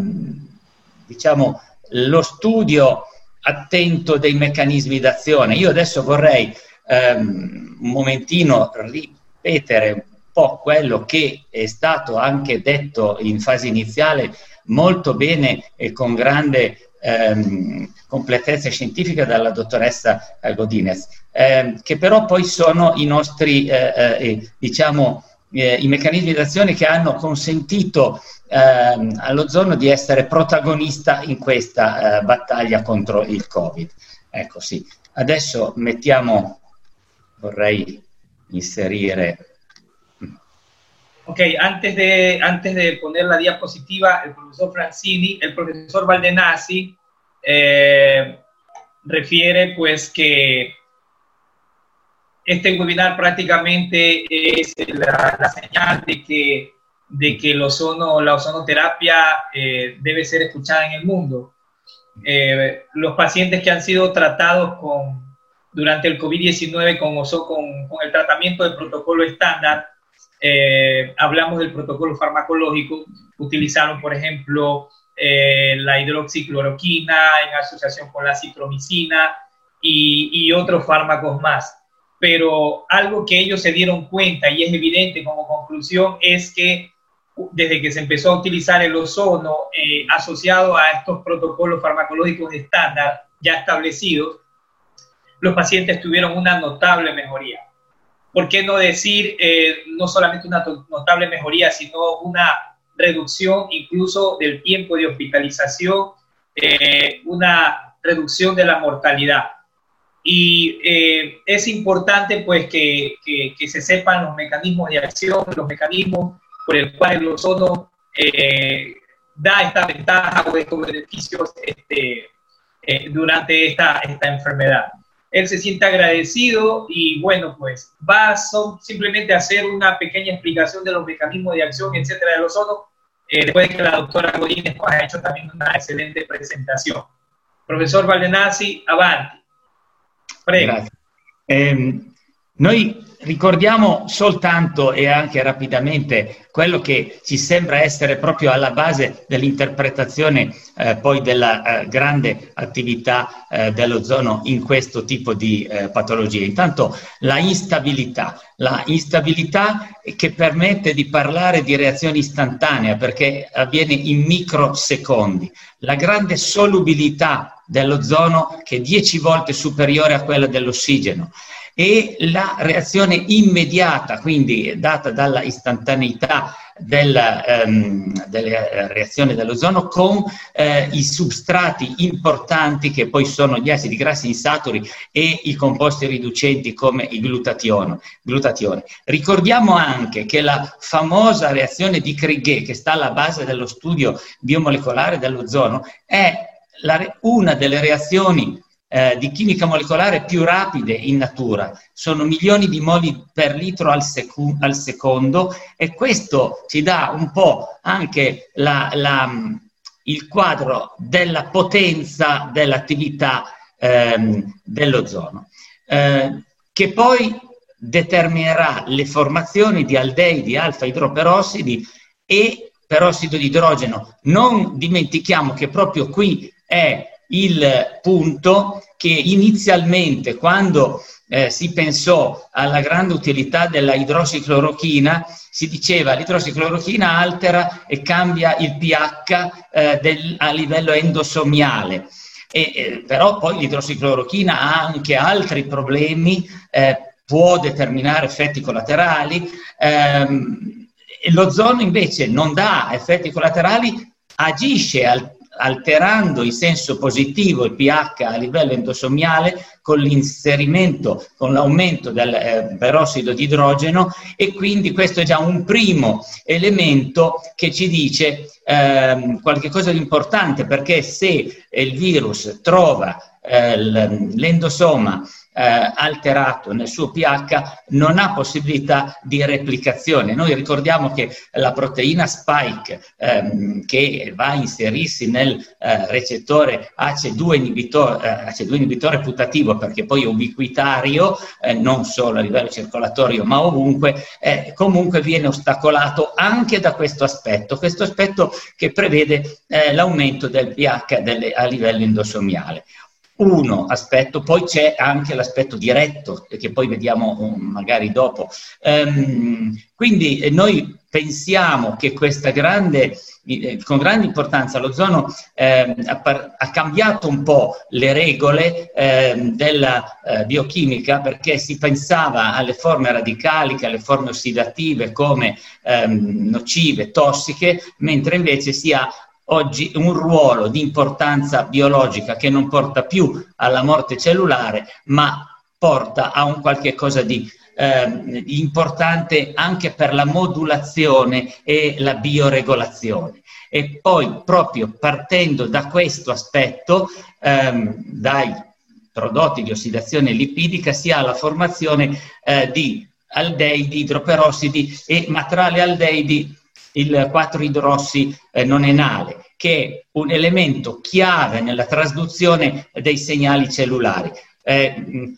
diciamo, lo studio attento dei meccanismi d'azione. Io adesso vorrei ehm, un momentino ripetere un po' quello che è stato anche detto in fase iniziale molto bene e con grande ehm, completezza scientifica dalla dottoressa Godinez, ehm, che però poi sono i nostri, eh, eh, diciamo, eh, i meccanismi d'azione che hanno consentito ehm, all'ozono di essere protagonista in questa eh, battaglia contro il Covid. Ecco sì, adesso mettiamo, vorrei inserire Ok, antes de, antes de poner la diapositiva, el profesor Francini, el profesor Valdenazzi eh, refiere pues que este webinar prácticamente es la, señal de que, de que el ozono, la ozonoterapia eh, debe ser escuchada en el mundo. Eh, los pacientes que han sido tratados con, durante el COVID-19 con, con, con el tratamiento del protocolo estándar, eh, hablamos del protocolo farmacológico, utilizaron, por ejemplo, eh, la hidroxicloroquina en asociación con la citromicina y, otros fármacos más. Pero algo que ellos se dieron cuenta y es evidente como conclusión es que desde que se empezó a utilizar el ozono eh, asociado a estos protocolos farmacológicos estándar ya establecidos, los pacientes tuvieron una notable mejoría. ¿Por qué no decir eh, no solamente una notable mejoría, sino una reducción incluso del tiempo de hospitalización, eh, una reducción de la mortalidad? Y eh, es importante pues que, que, se sepan los mecanismos de acción, los mecanismos por el cual el ozono da esta ventaja o estos beneficios este, durante esta, esta enfermedad él se siente agradecido y bueno, pues va simplemente a hacer una pequeña explicación de los mecanismos de acción, etcétera, del ozono, eh, después de que la doctora Godínez pues, ha hecho también una excelente presentación. Profesor Valdenazzi, avanti. Prego. Eh, noi Ricordiamo soltanto e anche rapidamente quello che ci sembra essere proprio alla base dell'interpretazione eh, poi della eh, grande attività eh, dell'ozono in questo tipo di eh, patologie. Intanto la instabilità, la instabilità che permette di parlare di reazione istantanea perché avviene in microsecondi, la grande solubilità dell'ozono che è dieci volte superiore a quella dell'ossigeno e la reazione immediata, quindi data dalla istantaneità della, ehm, delle reazioni dell'ozono con eh, i substrati importanti che poi sono gli acidi grassi insaturi e i composti riducenti come il glutatione. glutatione. Ricordiamo anche che la famosa reazione di Crigé, che sta alla base dello studio biomolecolare dell'ozono, è la, una delle reazioni eh, di chimica molecolare più rapide in natura, sono milioni di moli per litro al, secu- al secondo e questo ci dà un po' anche la, la, il quadro della potenza dell'attività ehm, dell'ozono, eh, che poi determinerà le formazioni di aldeidi alfa idroperossidi e perossido di idrogeno. Non dimentichiamo che proprio qui è il punto che inizialmente quando eh, si pensò alla grande utilità della idrossiclorochina, si diceva l'idrossiclorochina altera e cambia il pH eh, del, a livello endosomiale. E, eh, però poi l'idrossiclorochina ha anche altri problemi, eh, può determinare effetti collaterali. Ehm, l'ozono invece non dà effetti collaterali, agisce al, alterando in senso positivo il pH a livello endosomiale con l'inserimento, con l'aumento del eh, perossido di idrogeno e quindi questo è già un primo elemento che ci dice eh, qualcosa di importante perché se il virus trova eh, l'endosoma eh, alterato nel suo pH non ha possibilità di replicazione. Noi ricordiamo che la proteina spike ehm, che va a inserirsi nel eh, recettore AC2 inibitore, eh, AC2 inibitore putativo perché poi è ubiquitario, eh, non solo a livello circolatorio ma ovunque, eh, comunque viene ostacolato anche da questo aspetto, questo aspetto che prevede eh, l'aumento del pH delle, a livello endosomiale uno aspetto, poi c'è anche l'aspetto diretto, che poi vediamo um, magari dopo. Um, quindi eh, noi pensiamo che questa grande, eh, con grande importanza l'ozono eh, ha, ha, cambiato un po' le regole eh, della eh, biochimica perché si pensava alle forme radicaliche, alle forme ossidative come ehm, nocive, tossiche, mentre invece si ha oggi un ruolo di importanza biologica che non porta più alla morte cellulare, ma porta a un qualche cosa di eh, importante anche per la modulazione e la bioregolazione. E poi proprio partendo da questo aspetto, ehm, dai prodotti di ossidazione lipidica, si ha la formazione eh, di aldeidi, idroperossidi e ma tra le aldeidi il 4-idrossi eh, non enale, che è un elemento chiave nella trasduzione dei segnali cellulari. Eh,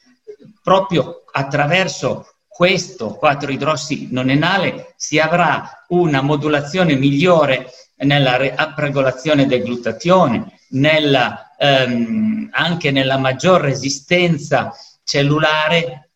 proprio attraverso questo 4-idrossi non enale si avrà una modulazione migliore nella upregolazione del glutatione, nella, ehm, anche nella maggior resistenza cellulare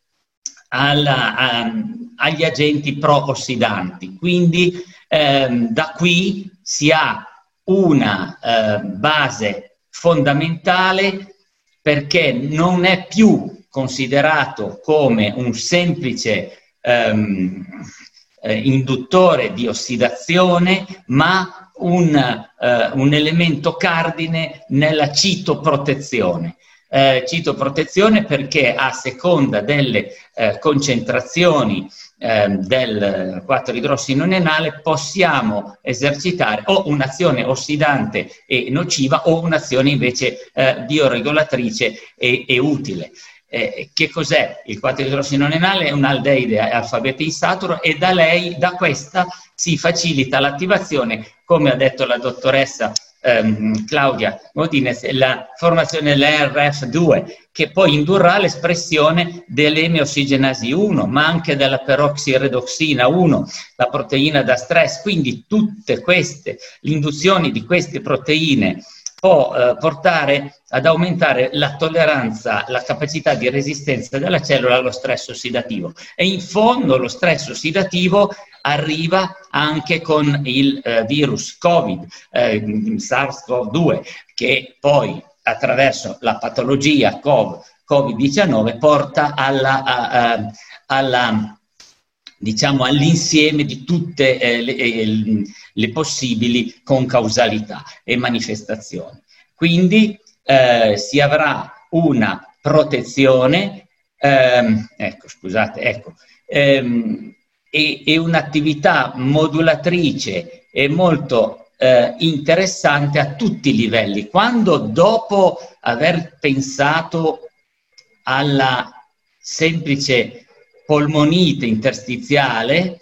alla, a, agli agenti pro-ossidanti. Quindi ehm, da qui si ha una eh, base fondamentale perché non è più considerato come un semplice ehm, eh, induttore di ossidazione, ma un, eh, un, elemento cardine nella citoprotezione. Eh, citoprotezione perché a seconda delle eh, concentrazioni eh, del 4-idrossinonenale possiamo esercitare o un'azione ossidante e nociva o un'azione invece eh, bioregolatrice e, e utile. Eh, che cos'è il 4-idrossinonenale? È un'aldeide alfabeto insaturo e da lei, da questa, si facilita l'attivazione, come ha detto la dottoressa ehm, Claudia Modines, la formazione dell'RF2, che poi indurrà l'espressione dell'emeossigenasi 1, ma anche della peroxiredoxina 1, la proteina da stress. Quindi tutte queste, le induzioni di queste proteine può eh, portare ad aumentare la tolleranza, la capacità di resistenza della cellula allo stress ossidativo. E in fondo lo stress ossidativo arriva anche con il eh, virus Covid, eh, SARS-CoV-2, che poi attraverso la patologia COVID-19 porta alla, a, a, alla diciamo, all'insieme di tutte eh, le, eh, le, possibili concausalità e manifestazioni. Quindi eh, si avrà una protezione, ehm, ecco, scusate, ecco, ehm, e, e, un'attività modulatrice e molto eh, interessante a tutti i livelli. Quando dopo aver pensato alla semplice polmonite interstiziale,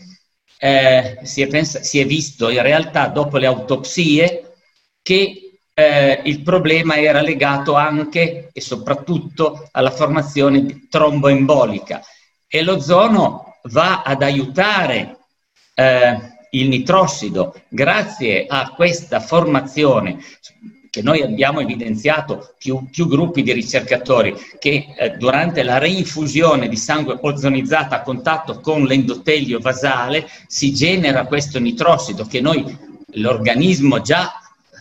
eh, si, è pens- si, è visto in realtà dopo le autopsie che eh, il problema era legato anche e soprattutto alla formazione tromboembolica e l'ozono va ad aiutare eh, il nitrossido grazie a questa formazione che noi abbiamo evidenziato più, più gruppi di ricercatori che eh, durante la reinfusione di sangue ozonizzato a contatto con l'endotelio vasale si genera questo nitrossido che noi l'organismo già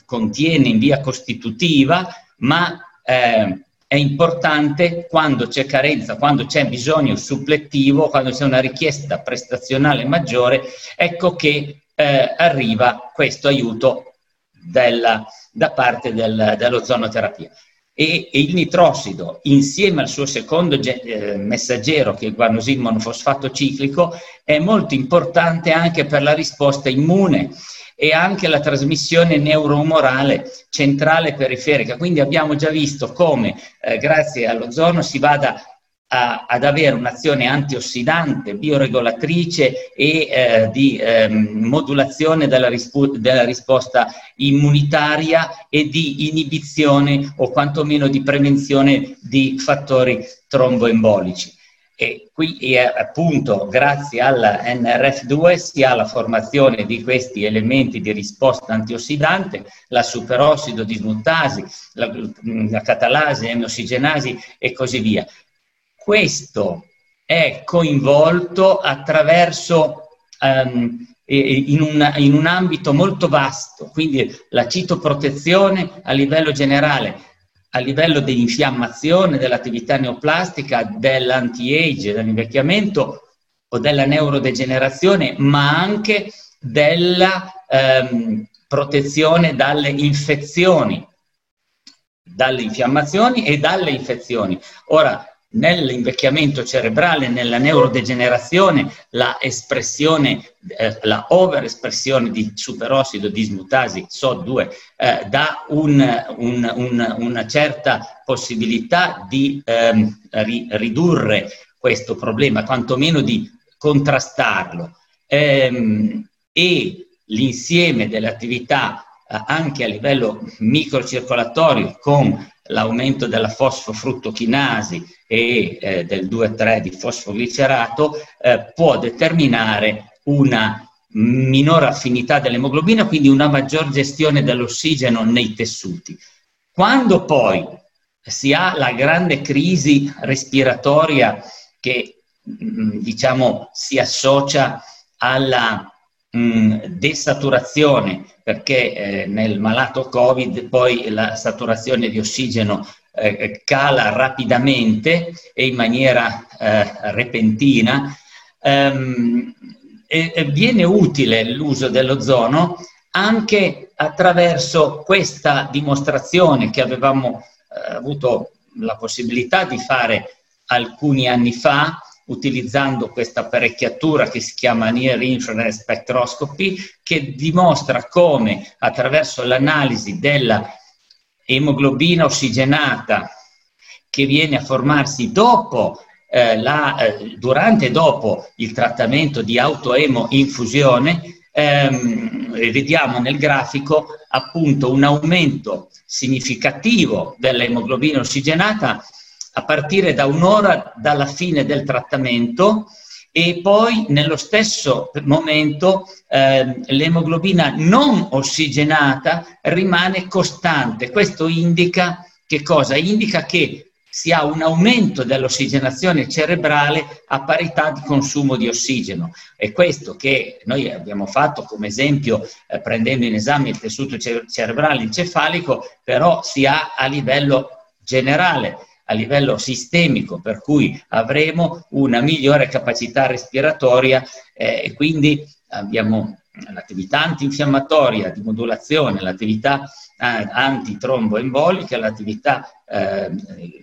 contiene in via costitutiva, ma eh, è importante quando c'è carenza, quando c'è bisogno supplettivo, quando c'è una richiesta prestazionale maggiore, ecco che eh, arriva questo aiuto della, da parte del, dell'ozonoterapia. E, e, il nitrossido, insieme al suo secondo eh, messaggero, che è il guanosil monofosfato ciclico, è molto importante anche per la risposta immune e anche la trasmissione neuroumorale centrale periferica. Quindi abbiamo già visto come, eh, grazie all'ozono, si vada a, ad avere un'azione antiossidante, bioregolatrice e eh, di eh, modulazione della, rispo- della, risposta immunitaria e di inibizione o quantomeno di prevenzione di fattori tromboembolici. E qui appunto grazie alla NRF2 si ha la formazione di questi elementi di risposta antiossidante, la superossido dismutasi, la, la catalasi, l'emossigenasi e così via. Questo è coinvolto attraverso um, in, un, in un ambito molto vasto, quindi la citoprotezione a livello generale, a livello dell'infiammazione, dell'attività neoplastica, dell'anti-age, dell'invecchiamento o della neurodegenerazione, ma anche della ehm, protezione dalle infezioni, dalle infiammazioni e dalle infezioni. Ora, nell'invecchiamento cerebrale, nella neurodegenerazione, la espressione, eh, la overespressione di superossido dismutasi SO2 eh, dà un, un, un, una certa possibilità di ehm, ri, ridurre questo problema, quantomeno di contrastarlo. Ehm, e l'insieme delle attività eh, anche a livello microcircolatorio con l'aumento della fosfofruttochinasi e eh, del 2,3 di fosfoglicerato eh, può determinare una minore affinità dell'emoglobina, quindi una maggior gestione dell'ossigeno nei tessuti. Quando poi si ha la grande crisi respiratoria che mm, diciamo si associa alla mh, mm, desaturazione, perché eh, nel malato Covid poi la saturazione di ossigeno eh, cala rapidamente e in maniera eh, repentina, ehm, e, e viene utile l'uso dell'ozono anche attraverso questa dimostrazione che avevamo eh, avuto la possibilità di fare alcuni anni fa utilizzando questa apparecchiatura che si chiama Near Infrared Spectroscopy, che dimostra come attraverso l'analisi della emoglobina ossigenata che viene a formarsi dopo eh, la, eh, durante e dopo il trattamento di autoemo infusione, ehm, vediamo nel grafico appunto un aumento significativo dell'emoglobina ossigenata a partire da un'ora dalla fine del trattamento e poi nello stesso momento eh, l'emoglobina non ossigenata rimane costante. Questo indica che cosa? Indica che si ha un aumento dell'ossigenazione cerebrale a parità di consumo di ossigeno. È questo che noi abbiamo fatto come esempio eh, prendendo in esame il tessuto cerebrale encefalico, però si ha a livello generale a livello sistemico, per cui avremo una migliore capacità respiratoria eh, e quindi abbiamo l'attività antinfiammatoria di modulazione, l'attività eh, antitromboembolica, l'attività eh,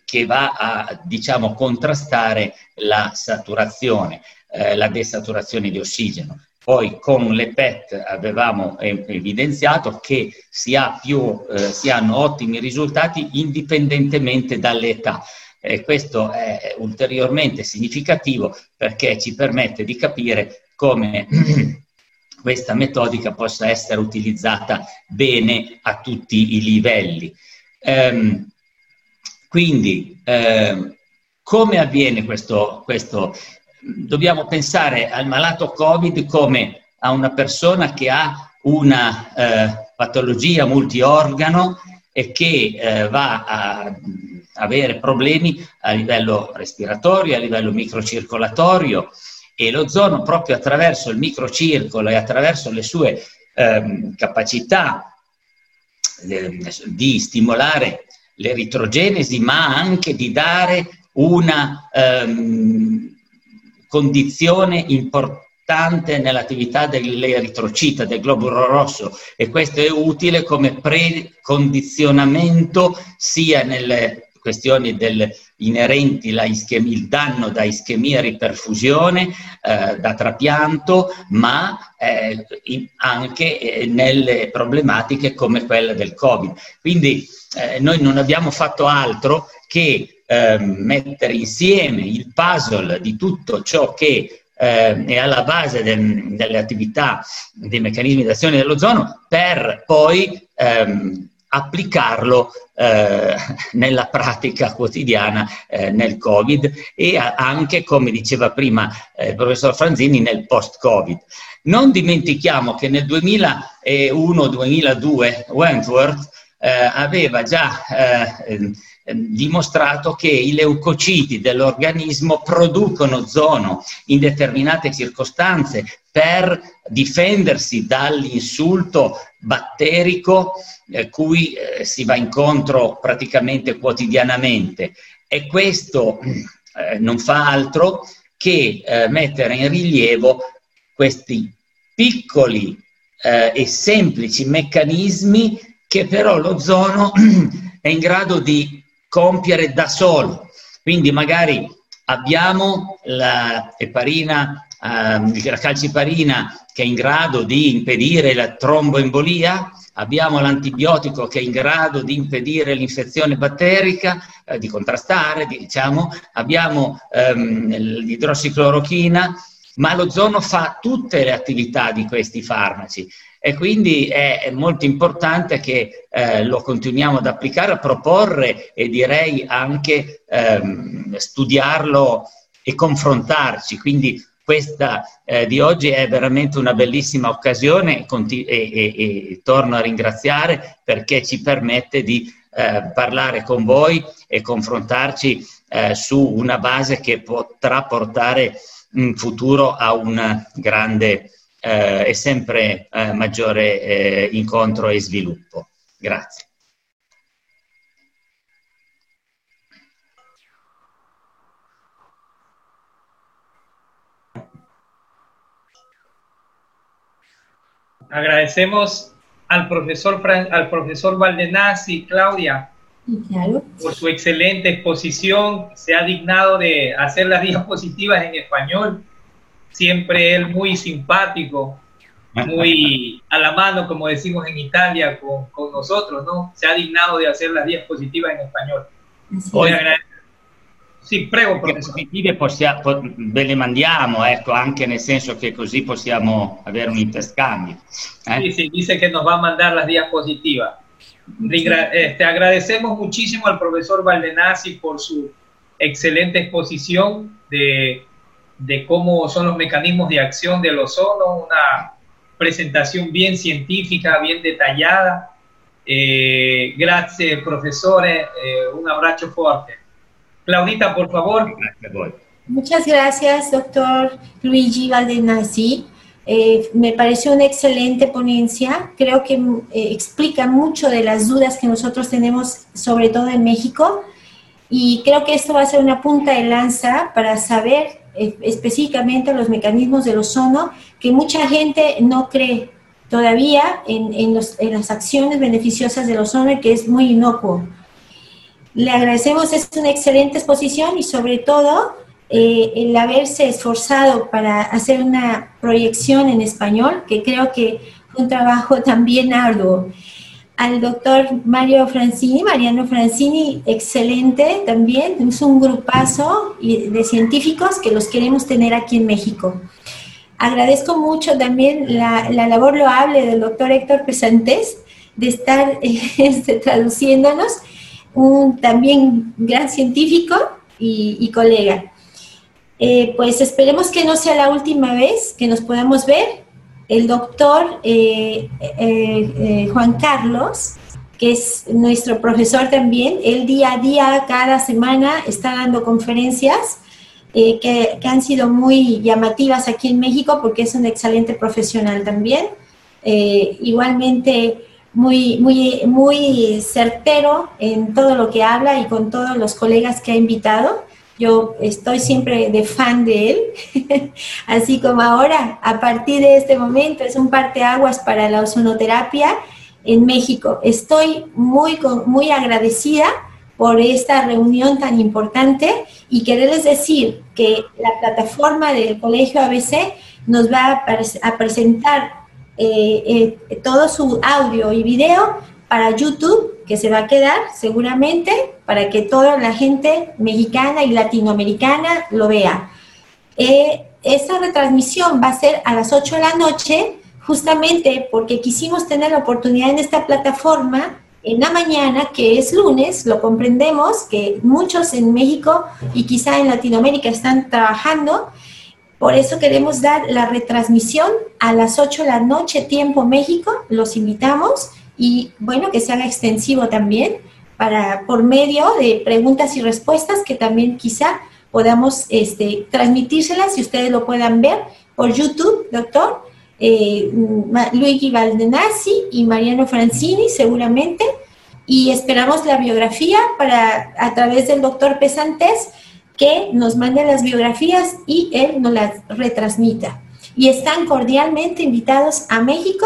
che va a diciamo, contrastare la saturazione, eh, la desaturazione di ossigeno. Poi con le PET avevamo evidenziato che si, ha più, eh, si hanno ottimi risultati indipendentemente dall'età. E questo è ulteriormente significativo perché ci permette di capire come questa metodica possa essere utilizzata bene a tutti i livelli. Ehm, quindi, eh, come avviene questo, questo dobbiamo pensare al malato Covid come a una persona che ha una eh, patologia multiorgano e che eh, va a avere problemi a livello respiratorio, a livello microcircolatorio e l'ozono proprio attraverso il microcircolo e attraverso le sue ehm, capacità eh, di stimolare l'eritrogenesi ma anche di dare una ehm, condizione importante nell'attività dell'eritrocita, del globulo rosso e questo è utile come precondizionamento sia nelle questioni del, inerenti il danno da ischemia e riperfusione, eh, da trapianto, ma eh, in, anche eh, nelle problematiche come quella del Covid. Quindi eh, noi non abbiamo fatto altro che eh, mettere insieme il puzzle di tutto ciò che eh, è alla base del, delle attività dei meccanismi d'azione dell'ozono per poi ehm, applicarlo eh, nella pratica quotidiana eh, nel Covid e anche, come diceva prima eh, il professor Franzini, nel post-Covid. Non dimentichiamo che nel 2001-2002 Wentworth eh, aveva già eh, Ehm, dimostrato che i leucociti dell'organismo producono ozono in determinate circostanze per difendersi dall'insulto batterico eh, cui eh, si va incontro praticamente quotidianamente. E questo eh, non fa altro che eh, mettere in rilievo questi piccoli eh, e semplici meccanismi che però l'ozono è in grado di compiere da solo. Quindi magari abbiamo la eparina, eh, la calciparina che è in grado di impedire la tromboembolia, abbiamo l'antibiotico che è in grado di impedire l'infezione batterica, eh, di contrastare, diciamo, abbiamo ehm, l'idrossiclorochina, ma l'ozono fa tutte le attività di questi farmaci e quindi è, molto importante che eh, lo continuiamo ad applicare, a proporre e direi anche ehm, studiarlo e confrontarci. Quindi questa eh, di oggi è veramente una bellissima occasione e, e, e, e, torno a ringraziare perché ci permette di eh, parlare con voi e confrontarci eh, su una base che potrà portare in futuro a un grande eh, e sempre eh, maggiore eh, incontro e sviluppo. Grazie. Agradecemos al profesor, Fran, al profesor Valdenazzi, Claudia, claro. por su excelente exposición. Se ha dignado de hacer las diapositivas en español siempre él muy simpático, muy a la mano, como decimos en Italia, con, con nosotros, ¿no? Se ha dignado de hacer las diapositivas en español. Voy a. Sì, prego, professore. Possiamo, ve le mandiamo, ecco, anche nel senso che così possiamo avere un interscambio. Eh? Sí, sí, dice que nos va a mandar las diapositivas. Este, agradecemos muchísimo al profesor Valdenazzi por su excelente exposición de de cómo son los mecanismos de acción del ozono, una presentación bien científica, bien detallada. Eh, gracias, profesores, eh, un abrazo fuerte. Claudita, por favor. Muchas gracias, doctor Luigi Valdenazzi. Eh, me pareció una excelente ponencia. Creo que explica mucho de las dudas que nosotros tenemos, sobre todo en México. Y creo que esto va a ser una punta de lanza para saber específicamente los mecanismos del ozono, que mucha gente no cree todavía en, en, las acciones beneficiosas del ozono que es muy inocuo. Le agradecemos, es una excelente exposición y sobre todo eh, el haberse esforzado para hacer una proyección en español, que creo que fue un trabajo también arduo al doctor Mario Francini, Mariano Francini, excelente también, es un grupazo de científicos que los queremos tener aquí en México. Agradezco mucho también la, labor loable del doctor Héctor Pesantes de estar este, traduciéndonos, un también gran científico y, colega. Eh, pues esperemos que no sea la última vez que nos podamos ver el doctor eh, eh, eh, Juan Carlos, que es nuestro profesor también, él día a día, cada semana, está dando conferencias que, han sido muy llamativas aquí en México porque es un excelente profesional también. igualmente, muy, muy, muy certero en todo lo que habla y con todos los colegas que ha invitado. Yo estoy siempre de fan de él, así como ahora, a partir de este momento, es un parteaguas para la ozonoterapia en México. Estoy muy, muy agradecida por esta reunión tan importante y quererles decir que la plataforma del Colegio ABC nos va a, presentar eh, eh, todo su audio y video para YouTube que se va a quedar seguramente para que toda la gente mexicana y latinoamericana lo vea. Eh, esta retransmisión va a ser a las 8 de la noche, justamente porque quisimos tener la oportunidad en esta plataforma en la mañana, que es lunes, lo comprendemos, que muchos en México y quizá en Latinoamérica están trabajando. Por eso queremos dar la retransmisión a las 8 de la noche, tiempo México. Los invitamos y bueno, que se haga extensivo también para, por medio de preguntas y respuestas que también quizá podamos este, transmitírselas y ustedes lo puedan ver por YouTube, doctor. Eh, Luigi Valdenazzi y Mariano Francini seguramente y esperamos la biografía para a través del doctor Pesantes que nos mande las biografías y él nos las retransmita. Y están cordialmente invitados a México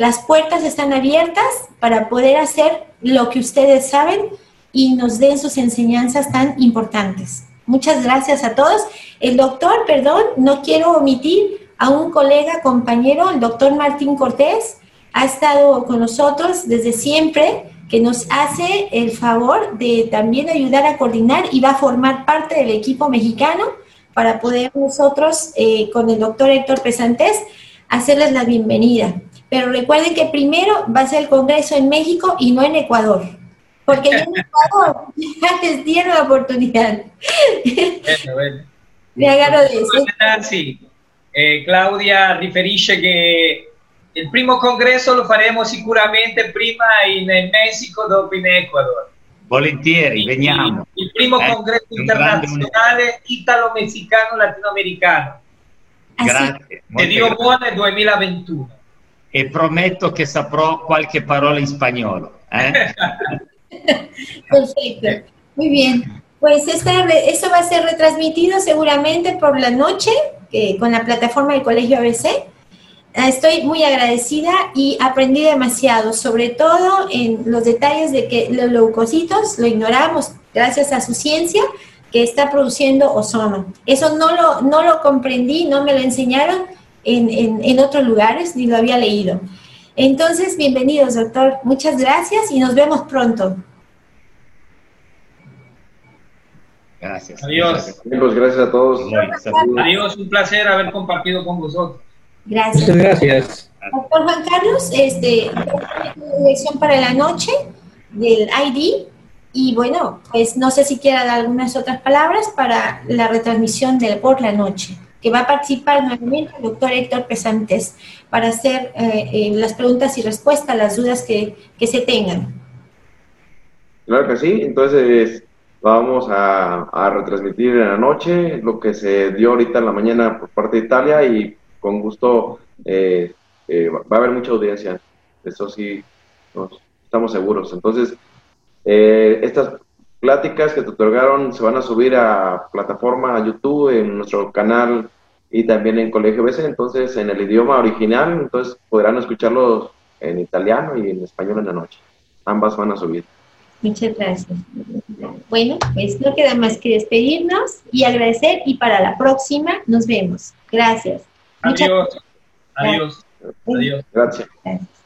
las puertas están abiertas para poder hacer lo que ustedes saben y nos den sus enseñanzas tan importantes. Muchas gracias a todos. El doctor, perdón, no quiero omitir a un colega, compañero, el doctor Martín Cortés, ha estado con nosotros desde siempre, que nos hace el favor de también ayudar a coordinar y va a formar parte del equipo mexicano para poder nosotros, eh, con el doctor Héctor Pesantes, hacerles la bienvenida. Pero recuerden que primero va a ser el Congreso en México y no en Ecuador, porque en Ecuador ya les dieron la oportunidad. Bueno, bueno. Me agarro de eso. Eh, Claudia riferisce che il primo congresso lo faremo sicuramente prima in, Messico, dopo in Ecuador. Volentieri, veniamo. Il primo eh, congresso internazionale italo-messicano-latinoamericano. Grazie. Te Dio buono 2021. E prometto che saprò qualche parola in spagnolo. Eh? Perfecto. Muy bien. Pues esta, esto va a ser retransmitido seguramente por la noche eh, con la plataforma del Colegio ABC. Estoy muy agradecida y aprendí demasiado, sobre todo en los detalles de que los leucocitos lo ignoramos gracias a su ciencia que está produciendo ozono. Eso no lo, no lo comprendí, no me lo enseñaron en, en, en otros lugares, ni lo había leído. Entonces, bienvenidos, doctor. Muchas gracias y nos vemos pronto. Gracias. Adiós. Amigos, gracias a todos. Adiós, un placer haber compartido con vosotros. Gracias. Muchas gracias. Doctor Juan Carlos, este, dirección para la noche del ID. Y bueno, pues no sé si quiera dar algunas otras palabras para la retransmisión del por la noche, que va a participar nuevamente el doctor Héctor Pesantes para hacer eh, eh, las preguntas y respuestas las dudas que, que se tengan. Claro que sí, entonces vamos a, retransmitir en la noche lo que se dio ahorita en la mañana por parte de Italia y con gusto eh, va a haber mucha audiencia. Eso sí, estamos seguros. Entonces, eh, estas pláticas que te otorgaron se van a subir a plataforma a YouTube, en nuestro canal y también en Colegio BC, entonces en el idioma original, entonces podrán escucharlos en italiano y en español en la noche. Ambas van a subir. Muchas gracias. Bueno, pues no queda más que despedirnos y agradecer y para la próxima nos vemos. Gracias. Adiós. Adiós. Adiós. Gracias. gracias.